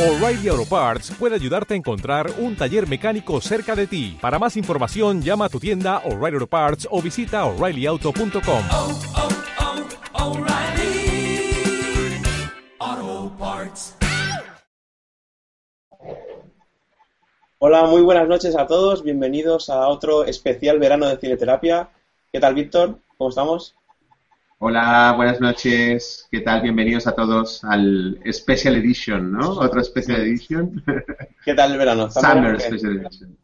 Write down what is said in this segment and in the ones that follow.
O'Reilly Auto Parts puede ayudarte a encontrar un taller mecánico cerca de ti. Para más información, llama a tu tienda O'Reilly Auto Parts o visita oreillyauto.com. oh, oh, Parts. Hola, muy buenas noches a todos. Bienvenidos a otro especial verano de cineterapia. ¿Qué tal, Víctor? ¿Cómo estamos? Hola, buenas noches. ¿Qué tal? Bienvenidos a todos al Special Edition, ¿no? Otro Special Edition. ¿Qué tal el verano? ¿Está Summer? Special Edition.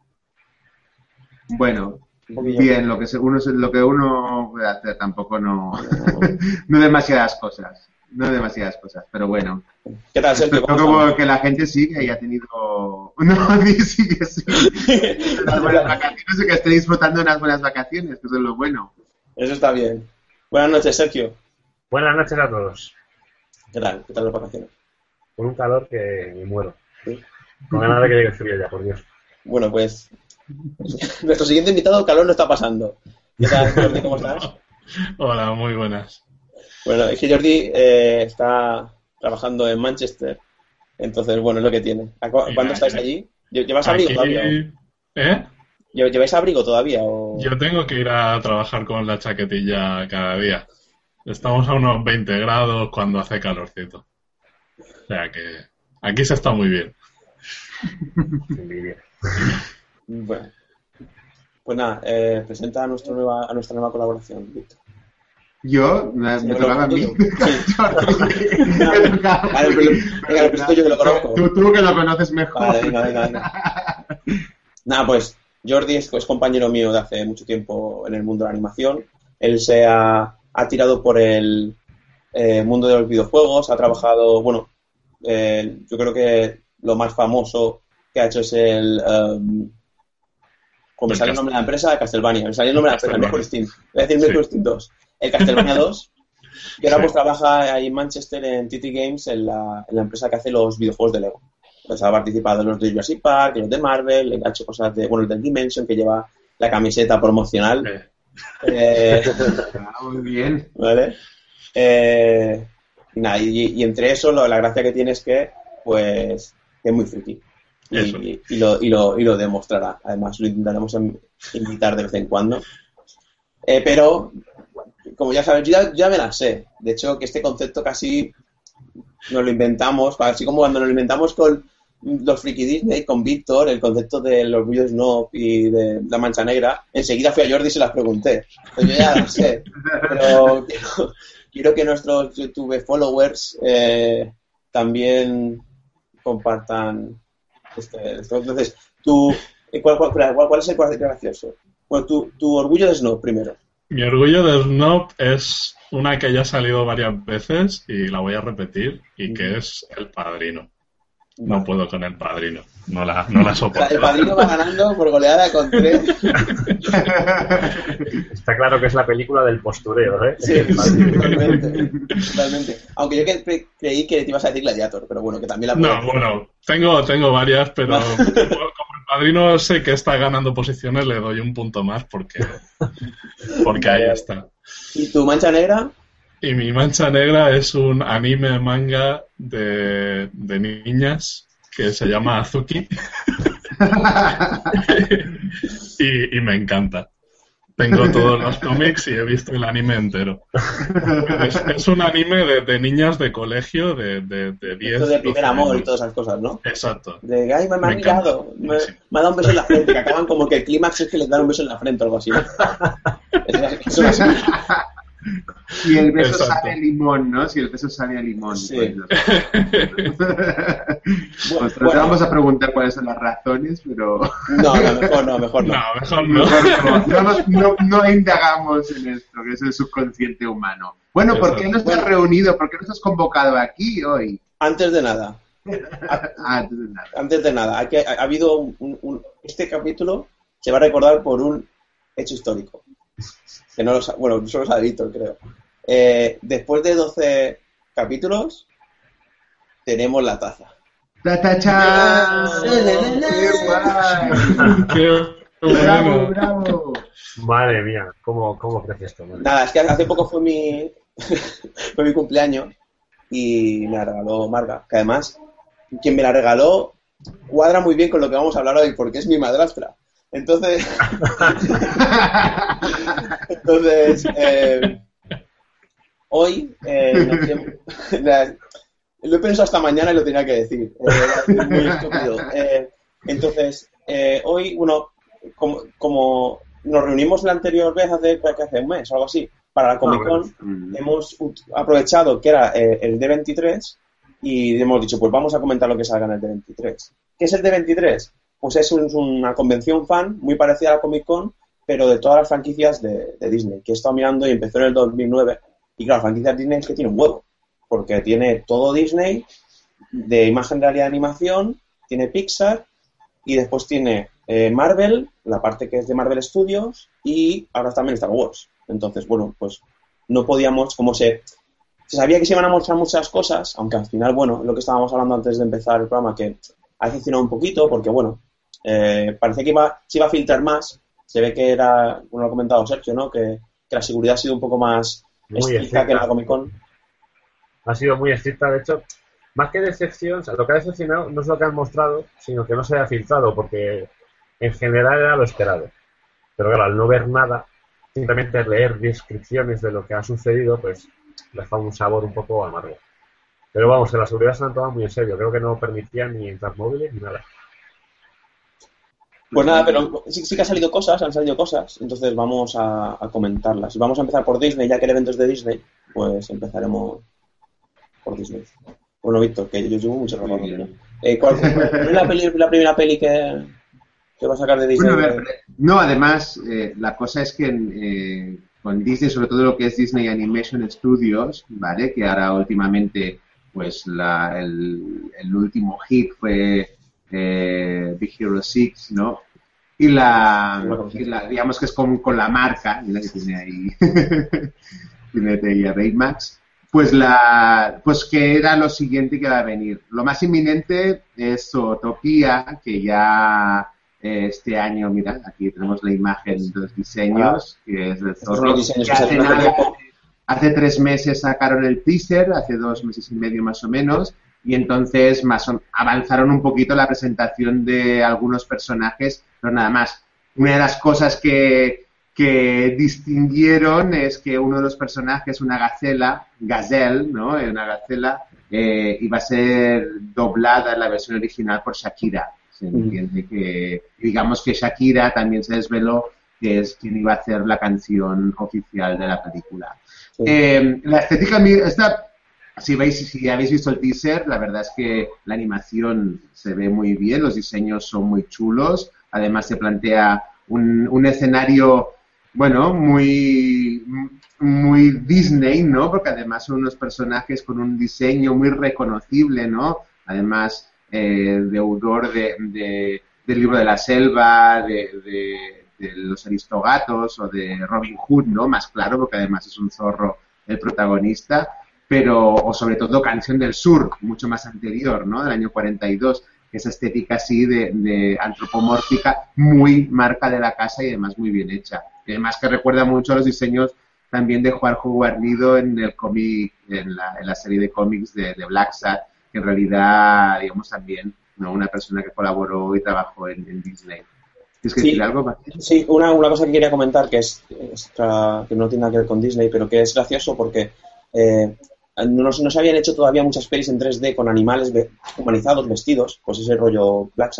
Bueno, bien, lo que uno, lo que uno puede hacer tampoco no, no demasiadas cosas. No demasiadas cosas, pero bueno. ¿Qué tal, Sergio? Espero ¿Cómo como que la gente sigue y ha tenido... No, sí, sigue, sigue. Unas buenas vacaciones y que esté disfrutando de unas buenas vacaciones, que eso es lo bueno. Eso está bien. Buenas noches, Sergio. Buenas noches a todos. ¿Qué tal? ¿Qué tal las vacaciones? Con un calor que me muero. Sí. Con ganas de que llegue el frío ya, por Dios. Bueno, pues nuestro siguiente invitado, calor no está pasando. ¿Qué tal, Jordi? ¿Cómo estás? Hola, muy buenas. Bueno, es que Jordi eh, está trabajando en Manchester. Entonces, bueno, es lo que tiene. ¿A cu- ¿Cuándo estáis allí? ¿Lle- ¿Llevas abrigo Aquí- ¿Eh? ¿Lle- ¿Lleváis abrigo todavía? O... Yo tengo que ir a trabajar con la chaquetilla cada día. Estamos a unos 20 grados cuando hace calorcito. O sea que aquí se está muy bien. Bueno. Pues nada, eh, presenta a, nuestro nueva, a nuestra nueva colaboración, Víctor. Yo, me, tocaba a mí. Sí. Me tocaba. Vale, pero- venga, lo presento yo que lo conozco. Tú, tú que lo conoces mejor. Vale, venga, venga, venga. Nada, pues Jordi es, es compañero mío de hace mucho tiempo en el mundo de la animación. Él se ha, ha tirado por el eh, mundo de los videojuegos, ha trabajado, bueno, eh, yo creo que lo más famoso que ha hecho es el... Um, como me El sale el nombre de la empresa, Castlevania. Me sale el nombre de la empresa. Mercury Steam. Voy a decir Sí. Mercury Steam 2. El Castlevania 2. Y ahora Sí. pues trabaja ahí en Manchester en TT Games, en la, en la empresa que hace los videojuegos de Lego. Pues ha participado en los de Jurassic Park, en los de Marvel, ha hecho cosas de, bueno, el de Dimension, que lleva la camiseta promocional. Eh, Eh, Ah, muy bien. ¿Vale? Eh, y nada, y, y entre eso lo- la gracia que tiene es que, pues, que es muy friki. Y, y lo, y, lo, y lo demostrará. Además, lo intentaremos em- invitar de vez en cuando. Eh, pero, como ya sabes, yo ya, ya me la sé. De hecho, que este concepto casi nos lo inventamos, así como cuando nos lo inventamos con los Friki Disney, con Víctor, el concepto del orgullo snob y de la mancha negra, enseguida fui a Jordi y se las pregunté. Pues yo ya las sé. Pero quiero, quiero que nuestros YouTube followers eh, también compartan este, esto. Entonces, tú, eh, ¿cuál, cuál, cuál- cuál es el el gracioso? Bueno, tu, tu orgullo de snob primero. mi orgullo de Snob es una que ya ha salido varias veces y la voy a repetir y que es El Padrino. No puedo con El Padrino. No la, no la soporto. el padrino va ganando por goleada con tres. Está claro que es la película del postureo, ¿eh? Sí, totalmente, totalmente. Aunque yo cre- creí que te ibas a decir Gladiator, pero bueno, que también la No, bueno, tengo, tengo varias, pero como el padrino sé que está ganando posiciones, le doy un punto más porque, porque ahí está. ¿Y tu mancha negra? Y mi mancha negra es un anime manga de, de niñas que se llama Azuki y, y me encanta. Tengo todos los cómics y he visto el anime entero. Es, es un anime de, de niñas de colegio de, de, de 10 Esto de primer 12 amor y todas esas cosas, ¿no? Exacto. De, ay, me, me ha Me encanta. mirado, me, Sí. me ha dado un beso en la frente, que acaban como que el clímax es que les dan un beso en la frente o algo así. ¿no? Es- Eso Y el beso Exacto. sabe a limón, ¿no? Si el beso sabe a limón. Sí. Pues, no Bueno. vamos a preguntar cuáles son las razones, pero No, no, mejor no, mejor no. No, mejor no. mejor no, no, nos- no- no indagamos en esto, que es el subconsciente humano. Bueno, ¿por qué no estás Bueno. reunido? ¿Por qué no estás convocado aquí hoy? Antes de nada, antes de nada, hay que, ha, ha habido un, un- un- este capítulo se va a recordar por un hecho histórico. Que no lo sa- bueno, solo sabe Víctor, creo. Eh, después de 12 capítulos, tenemos la taza. ¡Ta, ta, cha! ¡Qué guay! Qué ¡Bravo, bravo! Madre mía, ¿cómo, cómo crece esto? madre? Nada, es que hace poco fue mi, fue mi cumpleaños y me la regaló Marga, que además quien me la regaló cuadra muy bien con lo que vamos a hablar hoy, porque es mi madrastra. Entonces, entonces eh, hoy eh, la- lo he pensado hasta mañana y lo tenía que decir. Eh, muy estúpido. Eh, entonces, eh, hoy, bueno, como, como nos reunimos la anterior vez hace, un mes o algo así, para la Comic Con, Mm. hemos aprovechado que era el D23 y hemos dicho, pues vamos a comentar lo que salga en el D23. ¿Qué es el D23? Pues es un- una convención fan muy parecida a la Comic Con, pero de todas las franquicias de, de Disney, que he estado mirando y empezó en el 2009. Y claro, franquicias Disney es que tiene un huevo, porque tiene todo Disney, de imagen realidad de animación, tiene Pixar y después tiene eh, Marvel, la parte que es de Marvel Studios y ahora también Star Wars. Entonces, bueno, pues no podíamos, como se, se sabía que se iban a mostrar muchas cosas, aunque al final, bueno, lo que estábamos hablando antes de empezar el programa, que ha decepcionado un poquito porque, bueno, eh, parecía que iba, se iba a filtrar más. Se ve que era, como lo ha comentado Sergio, ¿no? Que, que la seguridad ha sido un poco más Muy estricta que en la estricta. Comic Con. Ha sido muy estricta, de hecho, más que decepción, o sea, lo que ha decepcionado no es lo que han mostrado, sino que no se haya filtrado, porque en general era lo esperado. Pero claro, al no ver nada, simplemente leer descripciones de lo que ha sucedido, pues le da un sabor un poco amargo. Pero vamos, que la seguridad se la han tomado muy en serio. Creo que no permitían ni entrar móviles ni nada. Pues nada, pero sí, sí que han salido cosas, han salido cosas, entonces vamos a, a comentarlas. Y vamos a empezar por Disney, ya que el evento es de Disney, pues empezaremos por Disney. Bueno, Víctor, que yo llevo mucho rato. ¿no? Eh, ¿Cuál es la, peli- la primera peli que, que va a sacar de Disney? Bueno, a ver, no, además, eh, la cosa es que eh, con Disney, sobre todo lo que es Disney Animation Studios, ¿vale? Que ahora últimamente, pues la, el, el último hit fue eh, Big Hero 6, ¿no? Y la, y la- digamos que es con, con la marca, mira que tiene ahí, tiene a Baymax, pues la, pues que era lo siguiente que va a venir. Lo más inminente es Zootopia, que ya eh, este año, mira, aquí tenemos la imagen de los diseños, que es son zorro. que hace nada-. Hace tres meses sacaron el teaser, hace dos meses y medio más o menos, y entonces más avanzaron un poquito la presentación de algunos personajes, pero nada más. Una de las cosas que, que distinguieron es que uno de los personajes, una gacela, gazelle, ¿no? Eh, Una gacela, eh, iba a ser doblada en la versión original por Shakira. Se entiende que, digamos que Shakira también se desveló que es quien iba a hacer la canción oficial de la película. Sí. Eh, la estética, esta, si veis, si habéis visto el teaser, la verdad es que la animación se ve muy bien, los diseños son muy chulos, además se plantea un, un escenario, bueno, muy, muy Disney, ¿no? Porque además son unos personajes con un diseño muy reconocible, ¿no? Además, eh, de, de- del libro de la selva, de, de- de los aristogatos o de Robin Hood, ¿no? Más claro, porque además es un zorro el protagonista, pero, o sobre todo Canción del Sur, mucho más anterior, ¿no? Del año 42, esa estética así de, de antropomórfica, muy marca de la casa y además muy bien hecha. Y además que recuerda mucho a los diseños también de Juanjo Guarnido en el cómic, en la, en la serie de cómics de, de Black Sat, que en realidad, digamos, también, ¿no? Una persona que colaboró y trabajó en, en Disney. ¿Tienes que Sí. decir algo, Martín? Sí, una, una cosa que quería comentar que es, es que no tiene nada que ver con Disney, pero que es gracioso porque eh, no, no se habían hecho todavía muchas pelis en 3D con animales ve- humanizados, vestidos, pues ese rollo Black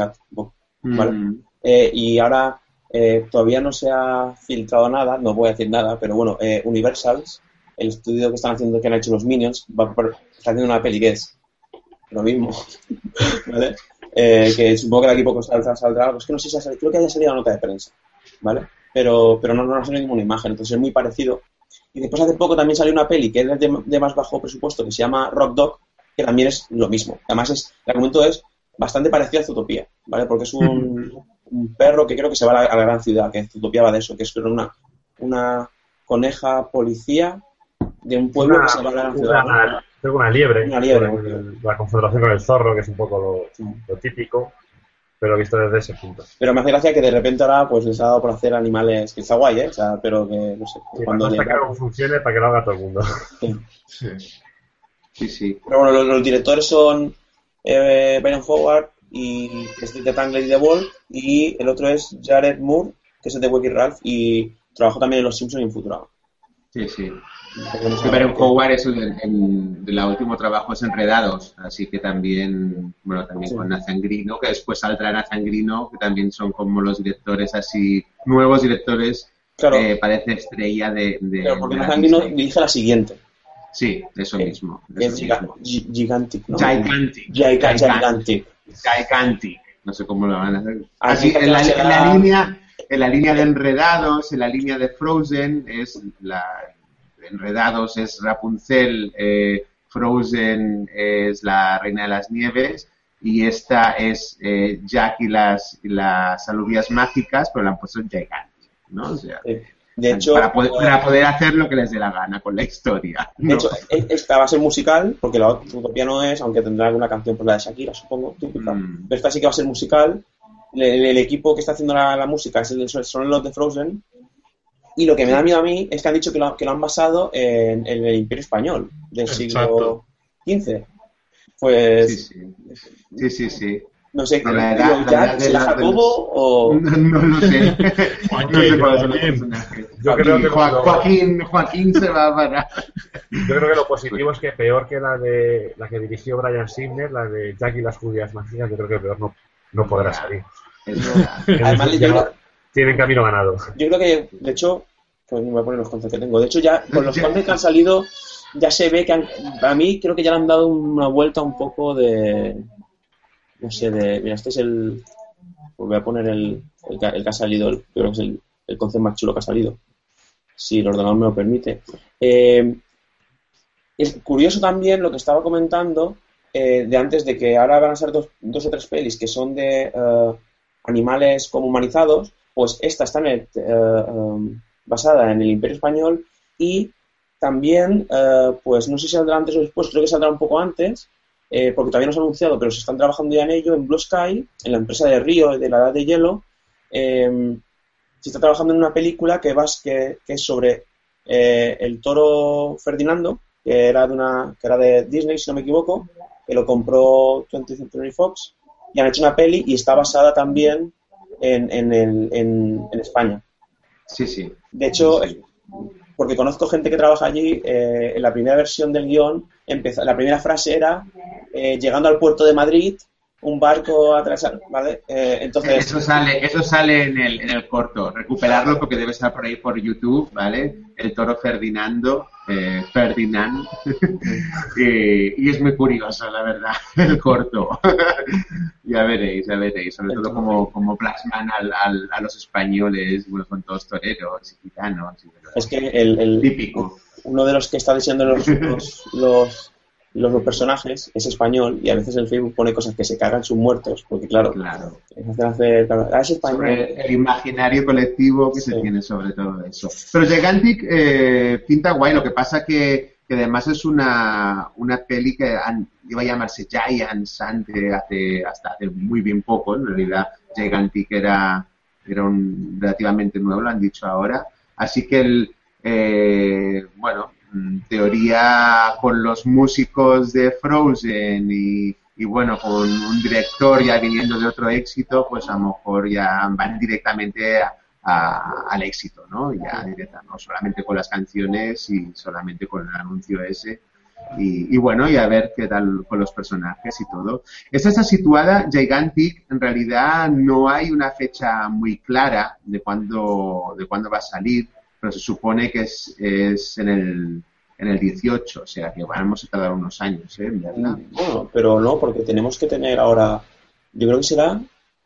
¿vale? Mm. Eh, y ahora eh, todavía no se ha filtrado nada, no voy a decir nada, pero bueno, eh, Universals, el estudio que están haciendo, que han hecho los Minions, va por- está haciendo una peli que es lo mismo, ¿vale? Eh, que supongo que de aquí poco saldrá, saldrá algo. Es que no sé si ha salido, creo que haya salido la nota de prensa, ¿vale? Pero, pero no, no ha salido ninguna imagen, entonces es muy parecido. Y después hace poco también salió una peli que es de, de más bajo presupuesto, que se llama Rock Dog, que también es lo mismo. Además, es, el argumento es bastante parecido a Zootopia, ¿vale? Porque es un, un perro que creo que se va a la, a la gran ciudad, que Zootopia va de eso, que es una, una coneja policía de un pueblo que se va a la gran ciudad. una- una liebre. Una la confederación con el zorro, que es un poco lo, Sí. lo típico, pero visto desde ese punto. Pero me hace gracia que de repente ahora pues les ha dado por hacer animales, que está guay, ¿eh? O sea, pero que, no sé, Sí, cuando hasta le que algo funcione para que lo haga todo el mundo. Sí. Sí, sí. Pero bueno, los, los directores son eh, Byron Howard, y, que es de Tangled y The Wall, y el otro es Jared Moore, que es el de Wiki Ralph, y trabajó también en Los Simpsons y en Futurama. Sí, sí. Que Byron Howard es el, el, el último trabajo es Enredados, así que también, bueno, también Sí. con Nathan Grino, que después saldrá Nathan Grino, que también son como los directores así, nuevos directores, Claro, eh, parece estrella de... de claro, porque de Nathan Grino dirige la siguiente, Sí, eso Eh, mismo. eso es Gigantic, ¿no? Gigantic. Giga- Gigantic. Gigantic. Gigantic. No sé cómo lo van a hacer. Ah, Así, la, en la línea, en la línea de Enredados, en la línea de Frozen, es la Enredados es Rapunzel, eh, Frozen es la Reina de las Nieves y esta es eh, Jack y las, y las alubias mágicas, pero la han puesto Gigantic, ¿no? O sea. De hecho, para, poder, para poder hacer lo que les dé la gana con la historia. de hecho e- esta va a ser musical, porque la otra Utopía no es, aunque tendrá alguna canción por la de Shakira, supongo, típica. Mm. Pero esta sí que va a ser musical. El, el equipo que está haciendo la, la música es el, son los de Frozen. Y lo que me da miedo a mí es que han dicho que lo, que lo han basado en, en el Imperio Español del siglo. XV. Pues, Sí, sí. Sí, sí, sí. no sé, De la edad- la ¿ya edad de se la la- de Jacobo o...? No, no lo sé. Joaquín, no sé cuáles son los personajes. Yo creo que Joaquín, lo- Joaquín, Joaquín se va a parar. Yo creo que lo positivo es que peor que la de la que dirigió Brian Singer, la de Jack y las judías mágicas, yo creo que peor no, no podrá salir. Es verdad. Además, Ya yo creo- tienen camino ganado. Yo creo que, de hecho, pues me voy a poner los conceptos que tengo. De hecho, ya con los conceptos que han salido, ya se ve que han, a mí creo que ya le han dado una vuelta un poco de, no sé, de, mira, este es el, pues voy a poner el, el, que, el que ha salido, el- creo que es el, el concepto más chulo que ha salido, si el ordenador me lo permite. Eh, es curioso también lo que estaba comentando eh, de antes de que ahora van a ser dos, dos o tres pelis que son de eh, animales como humanizados, pues esta está en el, eh, um, basada en el Imperio Español y también, eh, pues no sé si saldrá antes o después, creo que saldrá un poco antes, eh, porque todavía no se ha anunciado, pero se están trabajando ya en ello, en Blue Sky, en la empresa de Río, de la Edad de Hielo, eh, se está trabajando en una película que, que es sobre el toro Ferdinando, que era, de una, que era de Disney, si no me equivoco, que lo compró 20th Century Fox, y han hecho una peli y está basada también en, en, el- en- en España. Sí, sí. De hecho, Sí. porque conozco gente que trabaja allí, eh, en la primera versión del guion, empezó, la primera frase era, eh, llegando al puerto de Madrid, un barco ¿vale? Eh, entonces, Eso sale, eso sale en el, en el corto. Recuperarlo porque debe estar por ahí por YouTube, ¿vale? El toro Ferdinando, eh, Ferdinand. y, y es muy curioso, la verdad, el corto. ya veréis, ya veréis. Sobre todo como, como plasman al, al- a los españoles, bueno, son todos toreros y gitanos. y- es que el, el- Típico. uno de los que está los, los, los, los- los personajes es español y a veces el Facebook pone cosas que se cagan sus muertos, porque claro, Claro. hacen hacer, claro, ah, es español. sobre el imaginario colectivo que se tiene sobre todo eso. Pero Gigantic eh, pinta guay, lo que pasa que, que además es una, una peli que iba a llamarse Giants antes, hace, hasta hace muy bien poco, en realidad Gigantic era, era un, relativamente nuevo, lo han dicho ahora. Así que el, eh, bueno, en teoría con los músicos de Frozen y, y bueno, con un director ya viniendo de otro éxito, pues a lo mejor ya van directamente a- a- al éxito, ¿no? Ya directa, no solamente con las canciones y solamente con el anuncio ese. Y, y bueno, y a ver qué tal con los personajes y todo. Esta está situada, Gigantic, en realidad no hay una fecha muy clara de cuándo, de cuándo va a salir, pero se supone que es, es en, el, en el 18, o sea que vamos a tardar unos años, ¿eh? Verla. Bueno, pero no, porque tenemos que tener ahora, yo creo que será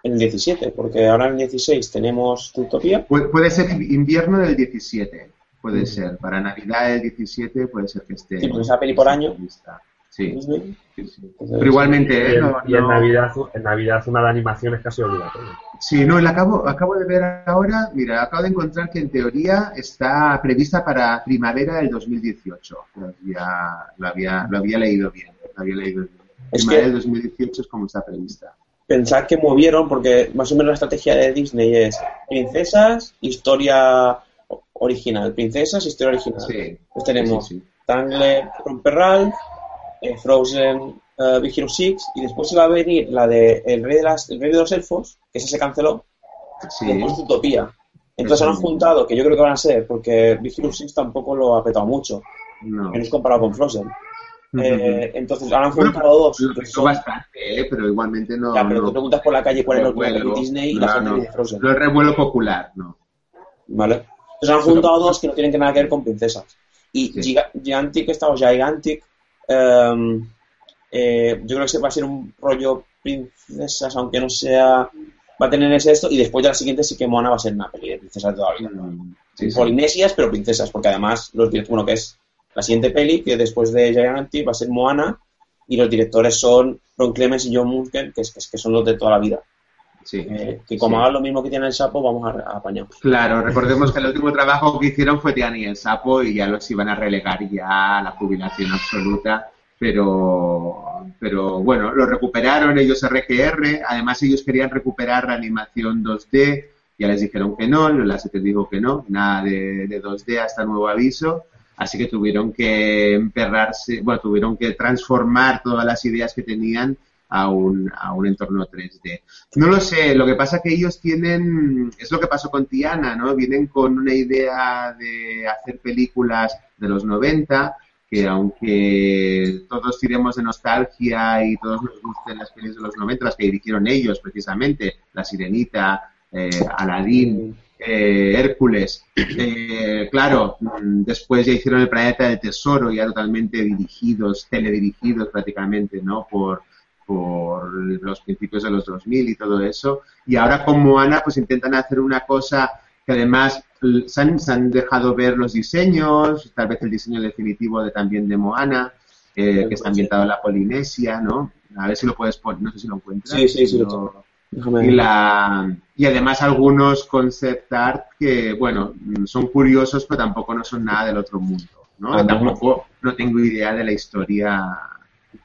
en el 17, porque ahora en el 16 tenemos Utopía. Pu- puede ser invierno del 17, puede ser. Para Navidad del 17 puede ser que esté. Sí, porque esa peli por año. lista. Sí, Disney. sí, sí. Entonces, Pero igualmente, Y ¿eh? en, No- y en no- Navidad, en Navidad una de animación es casi obligatoria. Sí, no, la acabo, acabo de ver ahora, mira, acabo de encontrar que en teoría está prevista para primavera del 2018. Lo había, lo había, lo había leído bien, lo había leído bien. Es Primavera que- del 2018 es como está prevista. Pensar que movieron, porque más o menos la estrategia de Disney es princesas, historia original. Princesas, historia original. Sí. Pues tenemos Sí, sí. Tangled, Romper Ralph, eh, Frozen, eh, Big Hero 6 y después iba a venir la de El Rey de, las, el Rey de los Elfos, que esa se canceló, Sí. y después Utopía. Entonces han juntado, que yo creo que van a ser, porque Big Hero 6 tampoco lo ha petado mucho, No. menos comparado con Frozen. Eh, entonces ahora han Bueno, juntado dos. Lo son- bastante, ¿eh? pero igualmente no. ya, pero no- te preguntas por la calle cuál es que revuelo, de Disney y no, la gente dice Frozen. No es revuelo popular, no. ¿Vale? Entonces han juntado dos que no tienen que nada que ver con princesas. Y Sí. Giga- Gigantic, esta o Gigantic, em, eh, yo creo que va a ser un rollo princesas, aunque no sea. Va a tener ese esto, y después de la siguiente sí que Moana va a ser una peli de princesas de toda la vida. Mm, sí, sí. Polinesias, pero princesas, porque además los directores, bueno, que es la siguiente peli, que después de Gigantic va a ser Moana, y los directores son Ron Clements y John es, que, es- que son los de toda la vida. Sí. Eh, que como Sí. hagan lo mismo que tiene el sapo, vamos a, a apañar. Claro, recordemos que el último trabajo que hicieron fue Tiani y el Sapo y ya los iban a relegar ya a la jubilación absoluta, pero, pero bueno, lo recuperaron ellos RGR, además ellos querían recuperar la animación 2D, ya les dijeron que no, la SET dijo que no, nada de, de 2D hasta nuevo aviso, así que tuvieron que emperrarse, bueno, tuvieron que transformar todas las ideas que tenían a un, a un entorno 3D. No lo sé, lo que pasa que ellos tienen, es lo que pasó con Tiana, ¿no? Vienen con una idea de hacer películas de los 90, que aunque todos tiremos de nostalgia y todos nos gusten las películas de los 90, las que dirigieron ellos precisamente, La Sirenita, eh, Aladdin, eh, Hércules, eh, claro, después ya hicieron El Planeta del Tesoro, ya totalmente dirigidos, teledirigidos prácticamente, ¿no? Por, por los principios de los 2000 y todo eso. Y ahora con Moana pues intentan hacer una cosa que además se han, se han dejado ver los diseños, tal vez el diseño definitivo de, también de Moana, eh, que está ambientado en la Polinesia, ¿no? A ver si lo puedes poner, no sé si lo encuentras. Sí, sí, sí, lo tengo. Y, la, y además algunos concept art que, bueno, mm, son curiosos, pero tampoco no son nada del otro mundo, ¿no? Ah, no. tampoco no tengo idea de la historia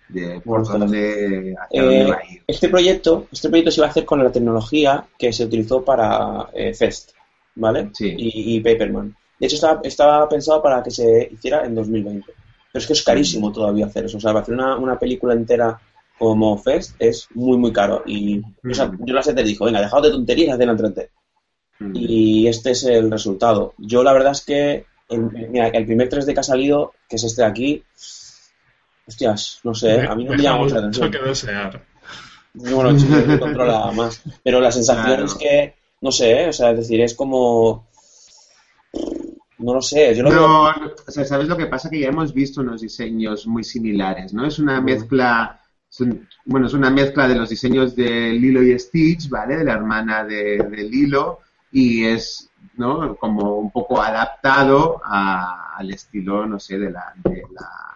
de por dónde, hacia Eh, dónde va a ir. Este proyecto, este proyecto se iba a hacer con la tecnología que se utilizó para eh, Fest, ¿vale? Sí. Y, y Paperman. De hecho, estaba, estaba pensado para que se hiciera en 2020. Pero es que es carísimo todavía hacer eso. O sea, para hacer una, una película entera como Fest es muy, muy caro. Y o sea, yo la te dijo, venga, dejaos de tonterías, hacedla en 3D. Mm. Y este es el resultado. Yo la verdad es que, el, mira, el primer 3D que ha salido, que es este de aquí, hostias, no sé, a mí no me llama mucho la atención. que desear. Bueno, el chico lo controla más. Pero la sensación Claro. es que, no sé, o sea, es decir, es como. No lo sé, yo lo veo. No, o sea, ¿sabes lo que pasa? Que ya hemos visto unos diseños muy similares, ¿no? Es una mezcla, bueno, es una mezcla de los diseños de Lilo y Stitch, ¿vale? De la hermana de, de Lilo, y es, ¿no? Como un poco adaptado a- al estilo, no sé, de la, de la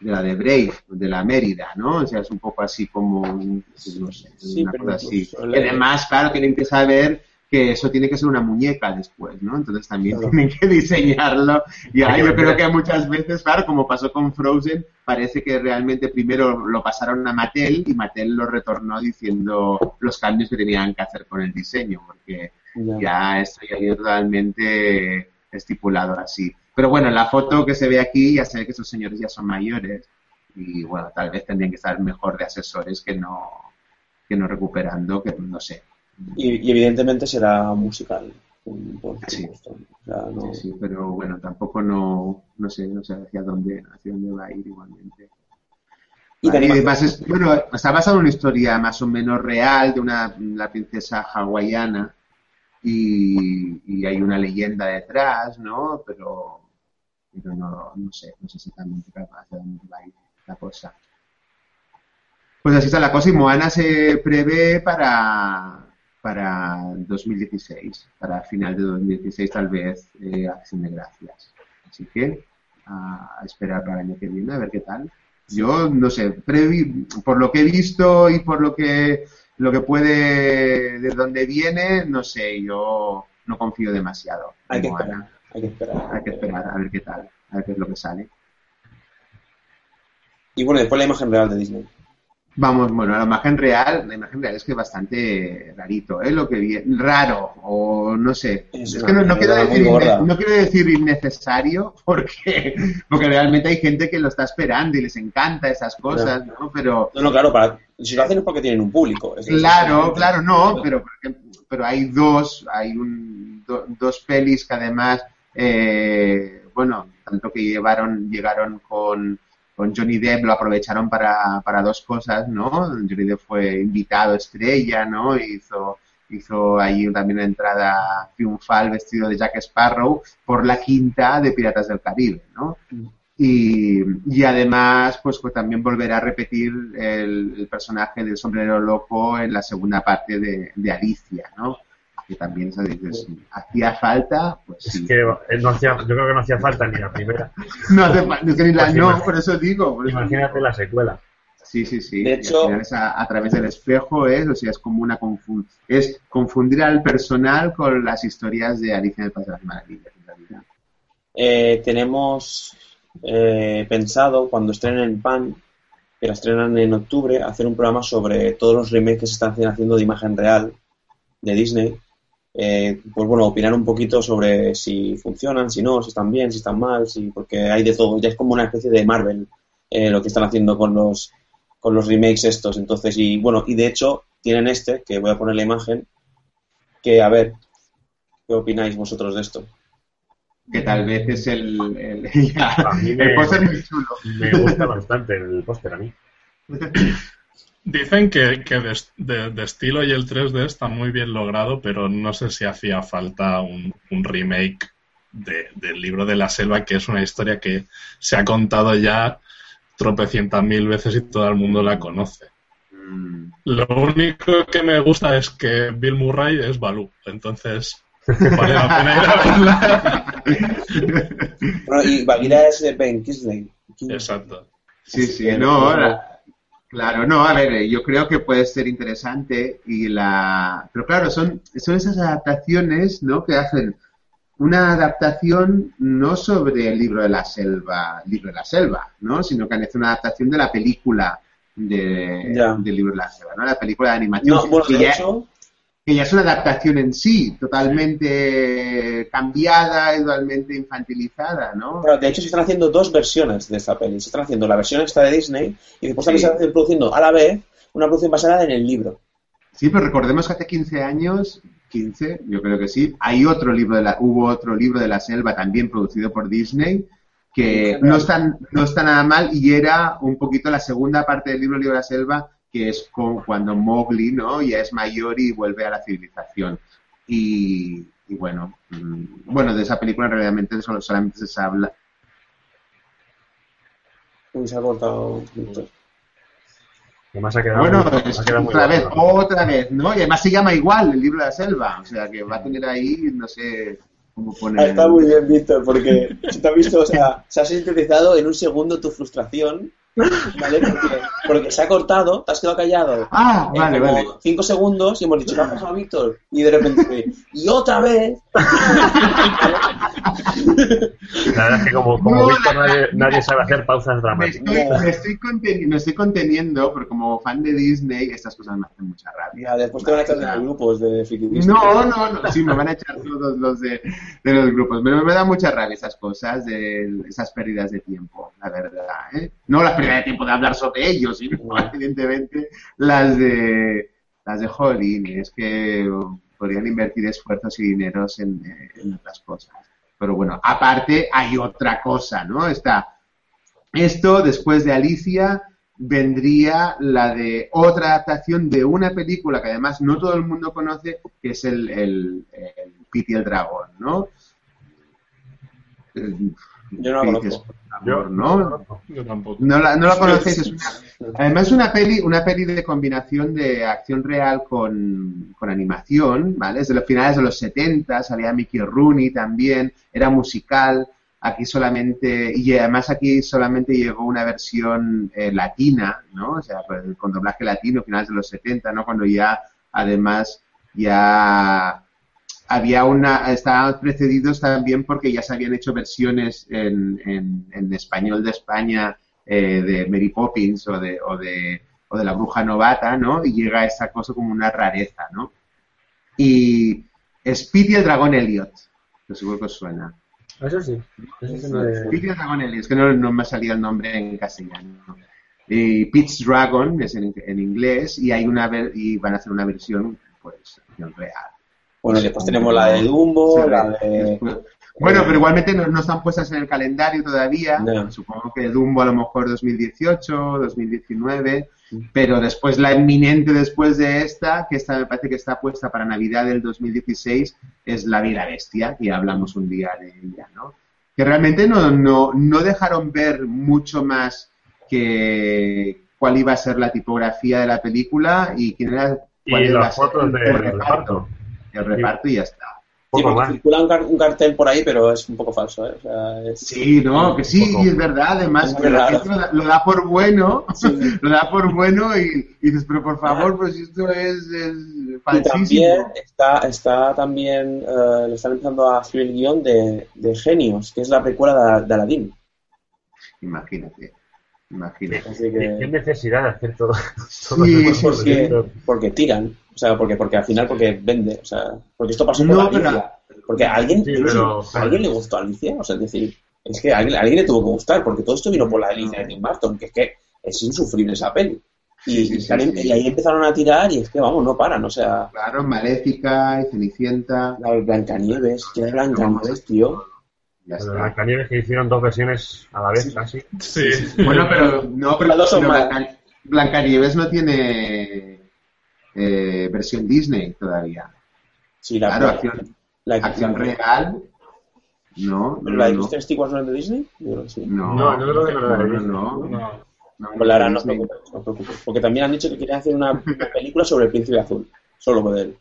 de la de Brave, de la Mérida, ¿no? O sea, es un poco así como, un- no sé, Sí, una cosa así. Y además, claro, tienen que saber que eso tiene que ser una muñeca después, ¿no? Entonces también Claro. tienen que diseñarlo. Y ahí yo creo que muchas veces, claro, como pasó con Frozen, parece que realmente primero lo pasaron a Mattel y Mattel lo retornó diciendo los cambios que tenían que hacer con el diseño, porque Ya. ya esto ya totalmente estipulado así. Pero bueno, en la foto que se ve aquí ya se ve que esos señores ya son mayores y bueno, tal vez tendrían que estar mejor de asesores que no que no recuperando, que no sé. Y, y evidentemente será musical. por- Sí. supuesto. O sea, no- Sí, sí, pero bueno, tampoco no, no sé, no sé hacia dónde, hacia dónde va a ir igualmente. Y Vale, además es- bueno, está basado en una historia más o menos real de una la princesa hawaiana y, y hay una leyenda detrás, ¿no? Pero, pero no, no sé, no sé exactamente hacia dónde va la cosa. Pues así está la cosa y Moana se prevé para, para 2016, para final de 2016 tal vez eh, Acción de Gracias. Así que a esperar para el año que viene a ver qué tal. Yo no sé, por lo que he visto y por lo que lo que puede de dónde viene, no sé, yo no confío demasiado. hay que esperar. Hay que esperar. Hay que esperar a ver qué tal, a ver qué es lo que sale. Y bueno, después la imagen real de Disney. Vamos, bueno, la imagen real, la imagen real es que es bastante rarito, ¿eh? Lo que vi- raro, o no sé. Es que no, no quiero decir, no quiero decir innecesario, porque, porque realmente hay gente que lo está esperando y les encanta esas cosas, ¿no? Pero, No, no, claro, para, si lo hacen es porque tienen un público. es- Claro, claro, no, pero, pero hay dos, hay un, do- dos pelis que además, eh, bueno, tanto que llevaron, llegaron con, con Johnny Depp, lo aprovecharon para, para dos cosas, ¿no? Johnny Depp fue invitado estrella, ¿no? Hizo, hizo ahí también una entrada triunfal vestido de Jack Sparrow por la quinta de Piratas del Caribe, ¿no? Y, y además, pues, pues también volverá a repetir el, personaje del sombrero loco en la segunda parte de Alicia, ¿no? Que también. Dices, ¿hacía falta? Pues Es sí. que eh, no hacía, yo creo que no hacía falta ni la primera. No hace falta, es que ni la- Pues no, por eso digo. por eso Imagínate digo. la secuela. Sí, sí, sí. De hecho- final es a, a través del espejo es, o sea, es como una confun es confundir al personal con las historias de Alicia en el País de las Maravillas, en realidad. Eh, tenemos eh, pensado, cuando estrenen Pan, que la estrenan en octubre, hacer un programa sobre todos los remakes que se están haciendo de imagen real de Disney. Eh, pues bueno, opinar un poquito sobre si funcionan, si no, si están bien, si están mal, si, porque hay de todo. Ya es como una especie de Marvel eh, lo que están haciendo con los, con los remakes estos. Entonces, y bueno, y de hecho tienen este, que voy a poner la imagen, que a ver, ¿qué opináis vosotros de esto? Que tal vez es el, el, póster muy chulo. Me gusta bastante el póster a mí. Dicen que, que de, de- de estilo y el 3D está muy bien logrado, pero no sé si hacía falta un, un remake de- del libro de la selva, que es una historia que se ha contado ya tropecientas mil veces y todo el mundo la conoce. Mm. Lo único que me gusta es que Bill Murray es Balú, entonces vale la pena ir a verla. Bueno, y Bagheera es de Ben Kingsley. Exacto. Sí, sí, no, la- claro, no, a ver, yo creo que puede ser interesante y la... Pero claro, son, son esas adaptaciones, ¿no? Que hacen una adaptación no sobre el libro de la selva, libro de la selva, ¿no? Sino que han hecho una adaptación de la película de, del libro de la selva, ¿no? La película de animación. No, bueno, de hecho, que ya es una adaptación en sí, totalmente cambiada, totalmente infantilizada, ¿no? de hecho se están haciendo dos versiones de esta peli. Se están haciendo la versión esta de Disney y después también Sí. se están produciendo a la vez una producción basada en el libro. Sí, pero recordemos que hace 15 años, 15, yo creo que sí, hay otro libro de la, hubo otro libro de la selva también producido por Disney que no está, no está nada mal y era un poquito la segunda parte del libro Libro de la selva que es con, cuando Mowgli ¿no? ya es mayor y vuelve a la civilización. Y, y bueno, mm, bueno, de esa película realmente solo, solamente se habla. Uy, se ha cortado. Que más ha quedado, Bueno, muy- es ha quedado muy otra vez, otra vez, ¿no? Y además se llama igual el libro de la selva, o sea que va a tener ahí, no sé cómo poner. Ah, Está muy bien, Víctor, porque si te has visto, o sea, se ha sintetizado en un segundo tu frustración, ¿vale? Porque, porque se ha cortado, te has quedado callado. Ah, vale, como vale. cinco segundos y hemos dicho, ¿qué ha pasado, Víctor? Y de repente, y otra vez. La verdad es que como, como No, la- nadie, nadie sabe hacer pausas Me dramáticas. estoy, me, estoy conteni- me estoy conteniendo, porque como fan de Disney, estas cosas me hacen mucha rabia. Ya, después te van a echar de los grupos de Disney. No, no, no, sí, me van a echar todos los de, de los grupos. Pero me da mucha rabia esas cosas, de, esas pérdidas de tiempo, la verdad. ¿eh? No las pérdidas de tiempo de hablar sobre ellos, sino evidentemente las de las de Jolín. Es que podrían invertir esfuerzos y dineros en, en otras cosas. Pero bueno, aparte hay otra cosa, ¿no? Está esto, después de Alicia, vendría la de otra adaptación de una película que además no todo el mundo conoce, que es el, el, el Pity el Dragón, ¿no? Yo no la ¿qué conozco. favor, ¿no? Yo tampoco. No la, no la conocéis, es una, además es una peli, una peli de combinación de acción real con, con animación, ¿vale? Desde los finales de los 70 salía Mickey Rooney también, era musical, aquí solamente, y además aquí solamente llegó una versión eh, latina, ¿no? O sea, con, con doblaje latino, finales de los 70, ¿no? Cuando ya, además, ya había una, estaban precedidos también porque ya se habían hecho versiones en, en, en español de España eh, de Mary Poppins o de, o de o de la bruja novata, ¿no? Y llega esa cosa como una rareza, ¿no? Y Speed y el dragón Elliot, que seguro que os suena. Eso sí. Eso sí no es- Speed y el dragón Elliot, es que no, no me ha salido el nombre en castellano. ¿no? Y Pete's Dragon es en, en inglés y hay una y van a hacer una versión, pues, real. Bueno, y después tenemos la de Dumbo, Sí, la de... después- Bueno, pero igualmente no, no están puestas en el calendario todavía. No. Supongo que Dumbo a lo mejor 2018, 2019. Pero después la inminente después de esta, que esta me parece que está puesta para Navidad del 2016, es La Vida Bestia, y hablamos un día de ella, ¿no? Que realmente no, no, no dejaron ver mucho más que cuál iba a ser la tipografía de la película y quién era cuál Y iba a las ser fotos el del reparto. El reparto y ya está. Sí, porque circula un, car- un cartel por ahí, pero es un poco falso, ¿eh? O sea, es... Sí, no, que sí, poco. es verdad, además Es que la gente lo da, lo da por bueno, Sí. lo da por bueno y, y dices, pero por favor, pues esto es, es Y falsísimo. también está, está también, eh, le están empezando a hacer el guion de, de Genios, que es la precuela de, de Aladdin. Imagínate, imagínate. Así ¿Qué, qué que, necesidad de hacer todo? todo Sí, eso? sí, sí. porque, porque tiran, sea, porque, porque al final porque vende, o sea, porque esto pasó por No, Alicia. Porque a alguien, Sí, pero- ¿a alguien le gustó Alicia, o sea, es decir, es que a alguien, a alguien le tuvo que gustar, porque todo esto vino por la Alicia de Tim Burton, que es que es insufrible esa peli. Y, Sí, sí, y sí, salen- sí. y ahí empezaron a tirar y es que, vamos, no paran, o sea, Claro, Maléfica y Cenicienta, la Blancanieves, que de Blancanieves, tío. ya Bueno, está. Blancanieves que hicieron dos versiones a la vez casi. Sí. Bueno, pero no, pero, Las dos son pero malas. Blanca- Blancanieves no tiene eh, versión Disney todavía. Sí, la, Claro, acción, la, acción real, no, ¿La de no, tres tigres no es de Disney? Yo creo que sí. no, No, yo creo que no era de no, Disney. no, No. no, Pues Lara, no os Disney. preocupéis, no os preocupéis. Porque también han dicho que quieren hacer una, una película sobre el príncipe azul. Solo con él.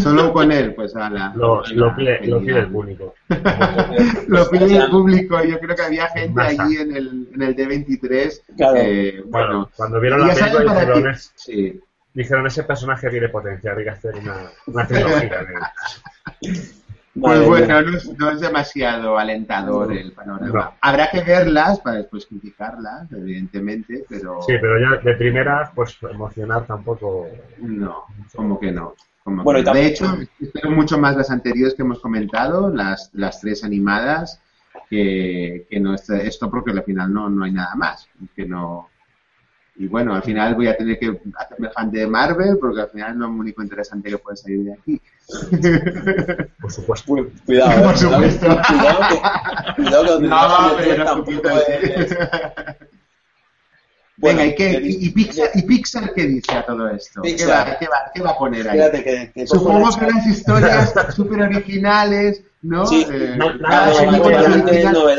Solo con él, pues ala. Lo, lo, pide, lo pide el público. Lo pide el público. Yo creo que había gente Masa. allí en el, en el D23. Claro. eh, Bueno, bueno, cuando vieron la película "Es- sí. Dijeron ese personaje tiene potencial, hay que hacer una, una trilogía. de él". Pues bueno, no es, no es demasiado alentador el panorama. No. Habrá que verlas para después criticarlas, evidentemente, pero Sí, pero ya de primeras, pues emocionar tampoco. no, como que no. como Bueno, que y no. De hecho, espero mucho más las anteriores que hemos comentado, las, las tres animadas, que, que no esto porque al final no, no hay nada más. Que no, y bueno, al final voy a tener que hacerme fan de Marvel porque al final es lo único interesante que puede salir de aquí. Por supuesto. Cu- Cuidado, eh. Por supuesto. Cuidado que, cuidado que donde No, vas a meter pero tampoco es- Venga, ¿y, Bueno, qué, y, y Pixar, ¿y Pixar qué dice a todo esto? ¿Qué va, qué, va, qué va a poner ahí? Espérate que, que cojo Supongo que las historias súper originales, ¿no? Sí, Eh, no, nada, original,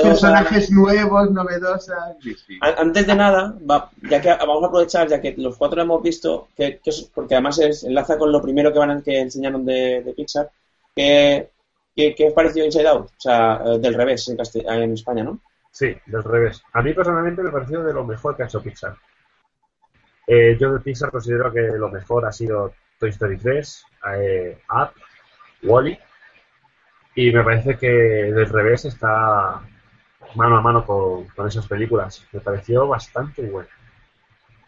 personajes nuevos, novedosas. Sí, sí. An- Antes de nada, va- ya que vamos a aprovechar, ya que los cuatro lo hemos visto, que, que es- porque además es- enlaza con lo primero que van a- que enseñaron de, de Pixar, que, que, que os pareció Inside Out, o sea, eh, del revés en, en España, ¿no? Sí, del revés. A mí personalmente me pareció de lo mejor que ha hecho Pixar. Eh, yo de Pixar considero que lo mejor ha sido Toy Story 3, eh, Up, Wally, y me parece que del revés está mano a mano con, con esas películas. Me pareció bastante bueno.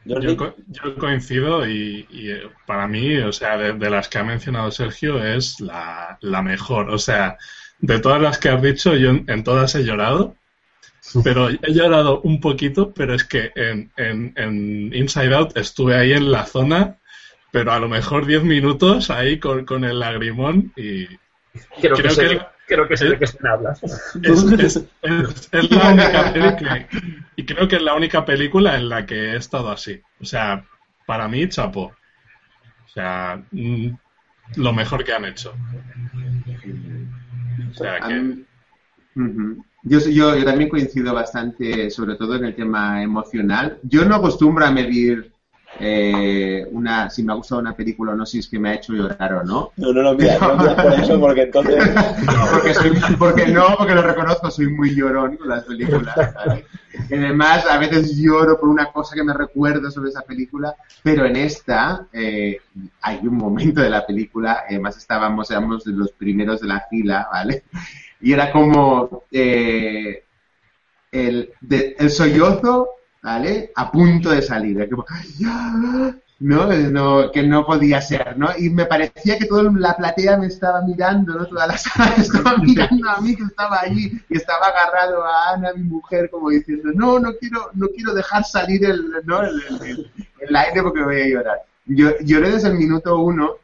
Yo, co- yo coincido y, y, eh, para mí, o sea, de, de las que ha mencionado Sergio, es la, la mejor. O sea, de todas las que has dicho, yo en, en todas he llorado, pero he llorado un poquito, pero es que en, en, en Inside Out estuve ahí en la zona, pero a lo mejor 10 minutos ahí con, con el lagrimón y Creo, que, Creo sé, que- creo que sé de qué me hablas. es, es- es- es la única película y creo que es la única película en la que he estado así. O sea, para mí, chapo. O sea, mm, lo mejor que han hecho. O sea, que. Yo, yo, yo también coincido bastante, sobre todo en el tema emocional. Yo no acostumbro a medir eh, una, si me ha gustado una película o no, si es que me ha hecho llorar o no. No, no, no, mira, no por eso, porque entonces... porque, soy, porque no, porque lo reconozco, soy muy llorón con las películas. Y además, a veces lloro por una cosa que me recuerdo sobre esa película, pero en esta eh, hay un momento de la película, además estábamos, éramos los primeros de la fila, ¿vale? Y era como eh, el, el sollozo ¿vale? A punto de salir. Como, "Ay, ya", ¿no? ¿no? Que no podía ser, ¿no? Y me parecía que toda la platea me estaba mirando, ¿no? Toda la sala estaba mirando a mí que estaba allí y estaba agarrado a Ana, mi mujer, como diciendo, no, no quiero, no quiero dejar salir el, ¿no? el aire porque voy a llorar. Yo, lloré desde el minuto uno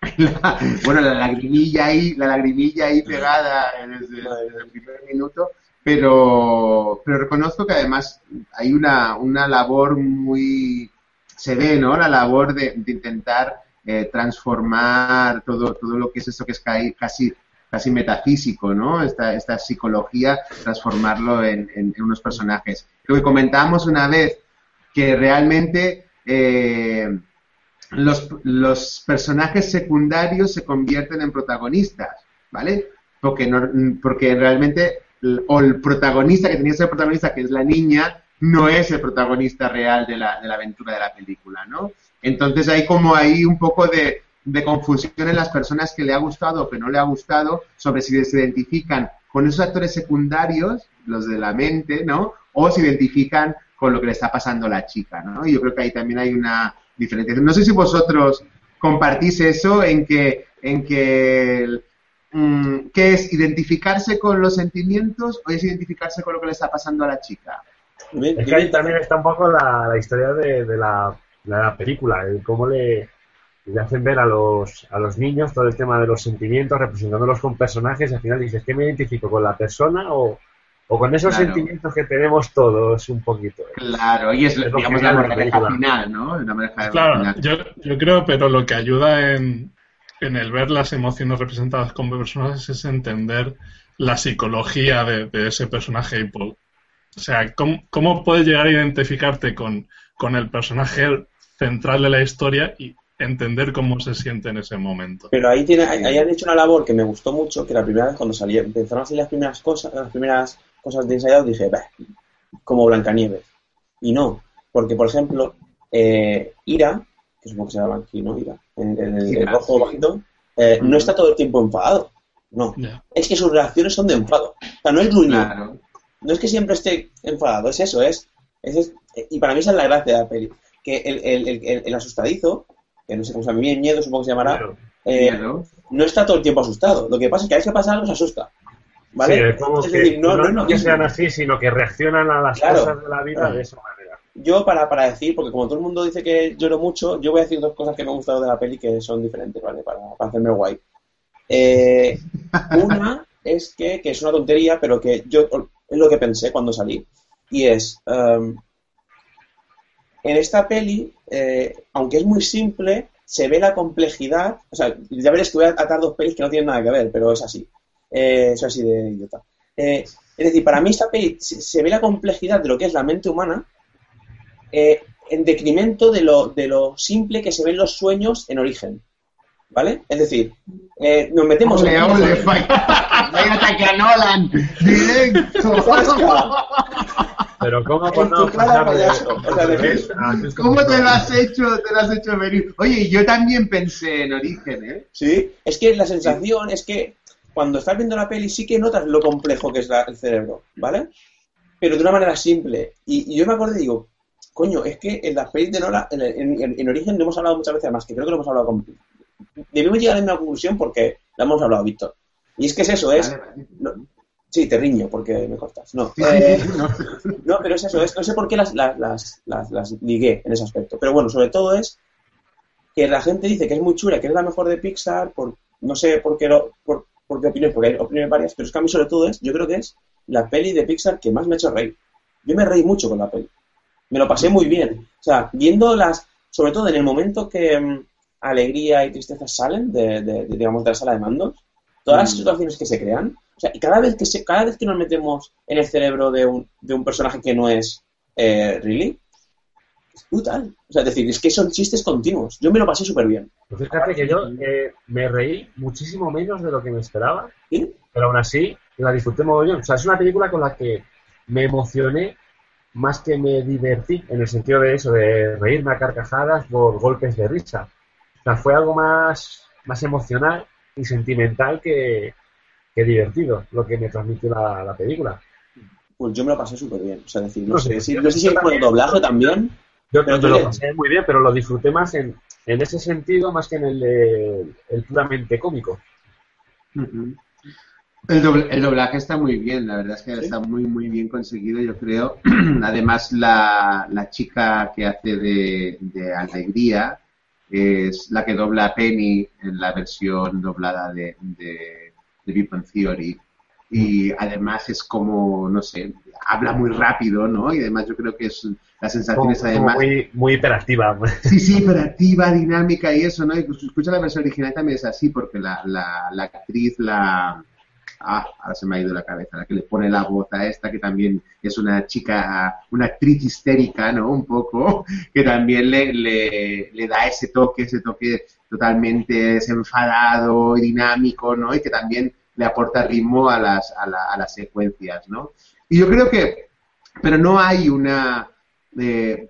bueno, la lagrimilla ahí, la lagrimilla ahí pegada desde, el primer minuto, pero, pero reconozco que además hay una, una labor muy, se ve, ¿no? La labor de, intentar eh, transformar todo, todo lo que es eso que es ca- casi, casi metafísico, ¿no? Esta, esta psicología, transformarlo en, en- en unos personajes. Lo que comentábamos una vez, que realmente eh, los, los personajes secundarios se convierten en protagonistas, ¿vale? Porque, no, porque realmente, o el protagonista que tenía que ser protagonista, que es la niña, no es el protagonista real de la, de la aventura de la película, ¿no? Entonces hay como ahí un poco de, de confusión en las personas que le ha gustado o que no le ha gustado sobre si se identifican con esos actores secundarios, los de la mente, ¿no? O se identifican con lo que le está pasando a la chica, ¿no? Y yo creo que ahí también hay una diferencia. No sé si vosotros compartís eso en que, en que, el- mm, ¿qué es identificarse con los sentimientos o es identificarse con lo que le está pasando a la chica? Es que ahí también está un poco la, la historia de, de la, de la película, el cómo le, le hacen ver a los, a los niños todo el tema de los sentimientos, representándolos con personajes, y al final dices, ¿qué me identifico con la persona o, o con esos Claro. sentimientos que tenemos todos un poquito? Claro, y es, Es lo digamos, la moraleja película. final, ¿no? La moraleja Claro, final. yo, yo creo, pero lo que ayuda en, en el ver las emociones representadas como personajes es entender la psicología de, de ese personaje. y por- o sea, ¿cómo, cómo puedes llegar a identificarte con, con el personaje central de la historia y entender cómo se siente en ese momento? Pero ahí, tiene, ahí ahí han hecho una labor que me gustó mucho, que la primera vez cuando salí, empezaron a salir las primeras cosas, las primeras cosas de Inside Out, dije, "Bah, como Blancanieves. Y no, porque por ejemplo, eh, Ira, que supongo que se llama aquí, ¿no? Ira, en, en el, Ira, el rojo bajito, eh, no está todo el tiempo enfadado. No, es que sus reacciones son de enfado. O sea, no es gruñón. Claro. No es que siempre esté enfadado, es eso, es, es- es- y para mí esa es la gracia de la peli. Que el, el, el, el- el asustadizo, que no sé cómo se llama, miedo supongo que se llamará, Claro. eh, no está todo el tiempo asustado. Lo que pasa es que a vez que pasa algo se asusta. ¿Vale? Sí, es como es que decir, no, no es que sean así, sino que reaccionan a las Claro. cosas de la vida de esa manera. Yo, para, para decir, porque como todo el mundo dice que lloro mucho, yo voy a decir dos cosas que me han gustado de la peli que son diferentes, ¿vale? Para, para hacerme guay. Eh, una es que, que es una tontería, pero que yo es lo que pensé cuando salí. Y es, em, en esta peli, eh, aunque es muy simple, se ve la complejidad. O sea, ya veréis que voy a atar dos pelis que no tienen nada que ver, pero es así. Eh, soy así de idiota. Eh, es decir, para mí esta peli se, se ve la complejidad de lo que es la mente humana eh, en decremento de lo, de lo simple que se ven los sueños en origen. ¿Vale? Es decir, eh, nos metemos Ole, en... ole, ataque a Nolan. Directo. Pero ¿cómo En podemos tu cara, pasar de, payaso. O sea, de- ¿ves? a Susto ¿Cómo te lo has hecho? Te lo has hecho venir. Oye, yo también pensé en origen, ¿eh? Sí, es que la sensación es que cuando estás viendo la peli sí que notas lo complejo que es la- el cerebro, ¿vale? Pero de una manera simple. Y, y yo me acuerdo y digo, coño, es que en las pelis de Nola, en, en- en- en origen lo hemos hablado muchas veces más, que creo que lo hemos hablado con... Debemos llegar a la misma conclusión porque la hemos hablado, Víctor. Y es que es eso, es... No- sí, te riño porque me cortas. No, eh, no. no, pero es eso, es, no sé por qué las, las, las, las, las ligué en ese aspecto. Pero bueno, sobre todo es que la gente dice que es muy chula, que es la mejor de Pixar, por no sé por qué, lo, por, por qué opiniones, porque hay opiniones varias, pero es que a mí sobre todo es, yo creo que es la peli de Pixar que más me ha hecho reír. Yo me reí mucho con la peli. Me lo pasé muy bien. O sea, viendo las, sobre todo en el momento que mm, alegría y tristeza salen de, de- de, digamos, de la sala de mandos, todas las Mm. situaciones que se crean, o sea, y cada vez que se, cada vez que nos metemos en el cerebro de un, de un personaje que no es eh, Really, es brutal. O sea, es decir, es que son chistes continuos. Yo me lo pasé súper bien. Pues fíjate que yo eh, me reí muchísimo menos de lo que me esperaba, ¿Sí? pero aún así la disfruté mogollón. O sea, es una película con la que me emocioné más que me divertí, en el sentido de eso, de reírme a carcajadas por golpes de risa. O sea, fue algo más, más emocional y sentimental que, que divertido lo que me transmitió la, la película. Pues yo me lo pasé súper bien. O sea, decir, no, No, sé, si, no sé si con el doblaje también. Yo me tú lo pasé muy bien, pero lo disfruté más en, en ese sentido más que en el, puramente cómico. El, doble- el doblaje está muy bien, la verdad es que está muy, muy bien conseguido, yo creo. Además, la, la chica que hace de, de Alegría es la que dobla a Penny en la versión doblada de, de, de Big Bang Theory. Y además es como, no sé, habla muy rápido, ¿no? Y además yo creo que es las Como, sensaciones como además... muy, muy hiperactiva. Sí, sí, hiperactiva, dinámica y eso, ¿no? Y pues, escucha la versión original también es así, porque la, la, la actriz, la... Ah, ahora se me ha ido la cabeza, la que le pone la voz a esta, que también es una chica, una actriz histérica, ¿no? Un poco, que también le, le, le da ese toque, ese toque totalmente desenfadado y dinámico, ¿no? Y que también le aporta ritmo a las, a, la- a las secuencias, ¿no? Y yo creo que, pero no hay una... eh,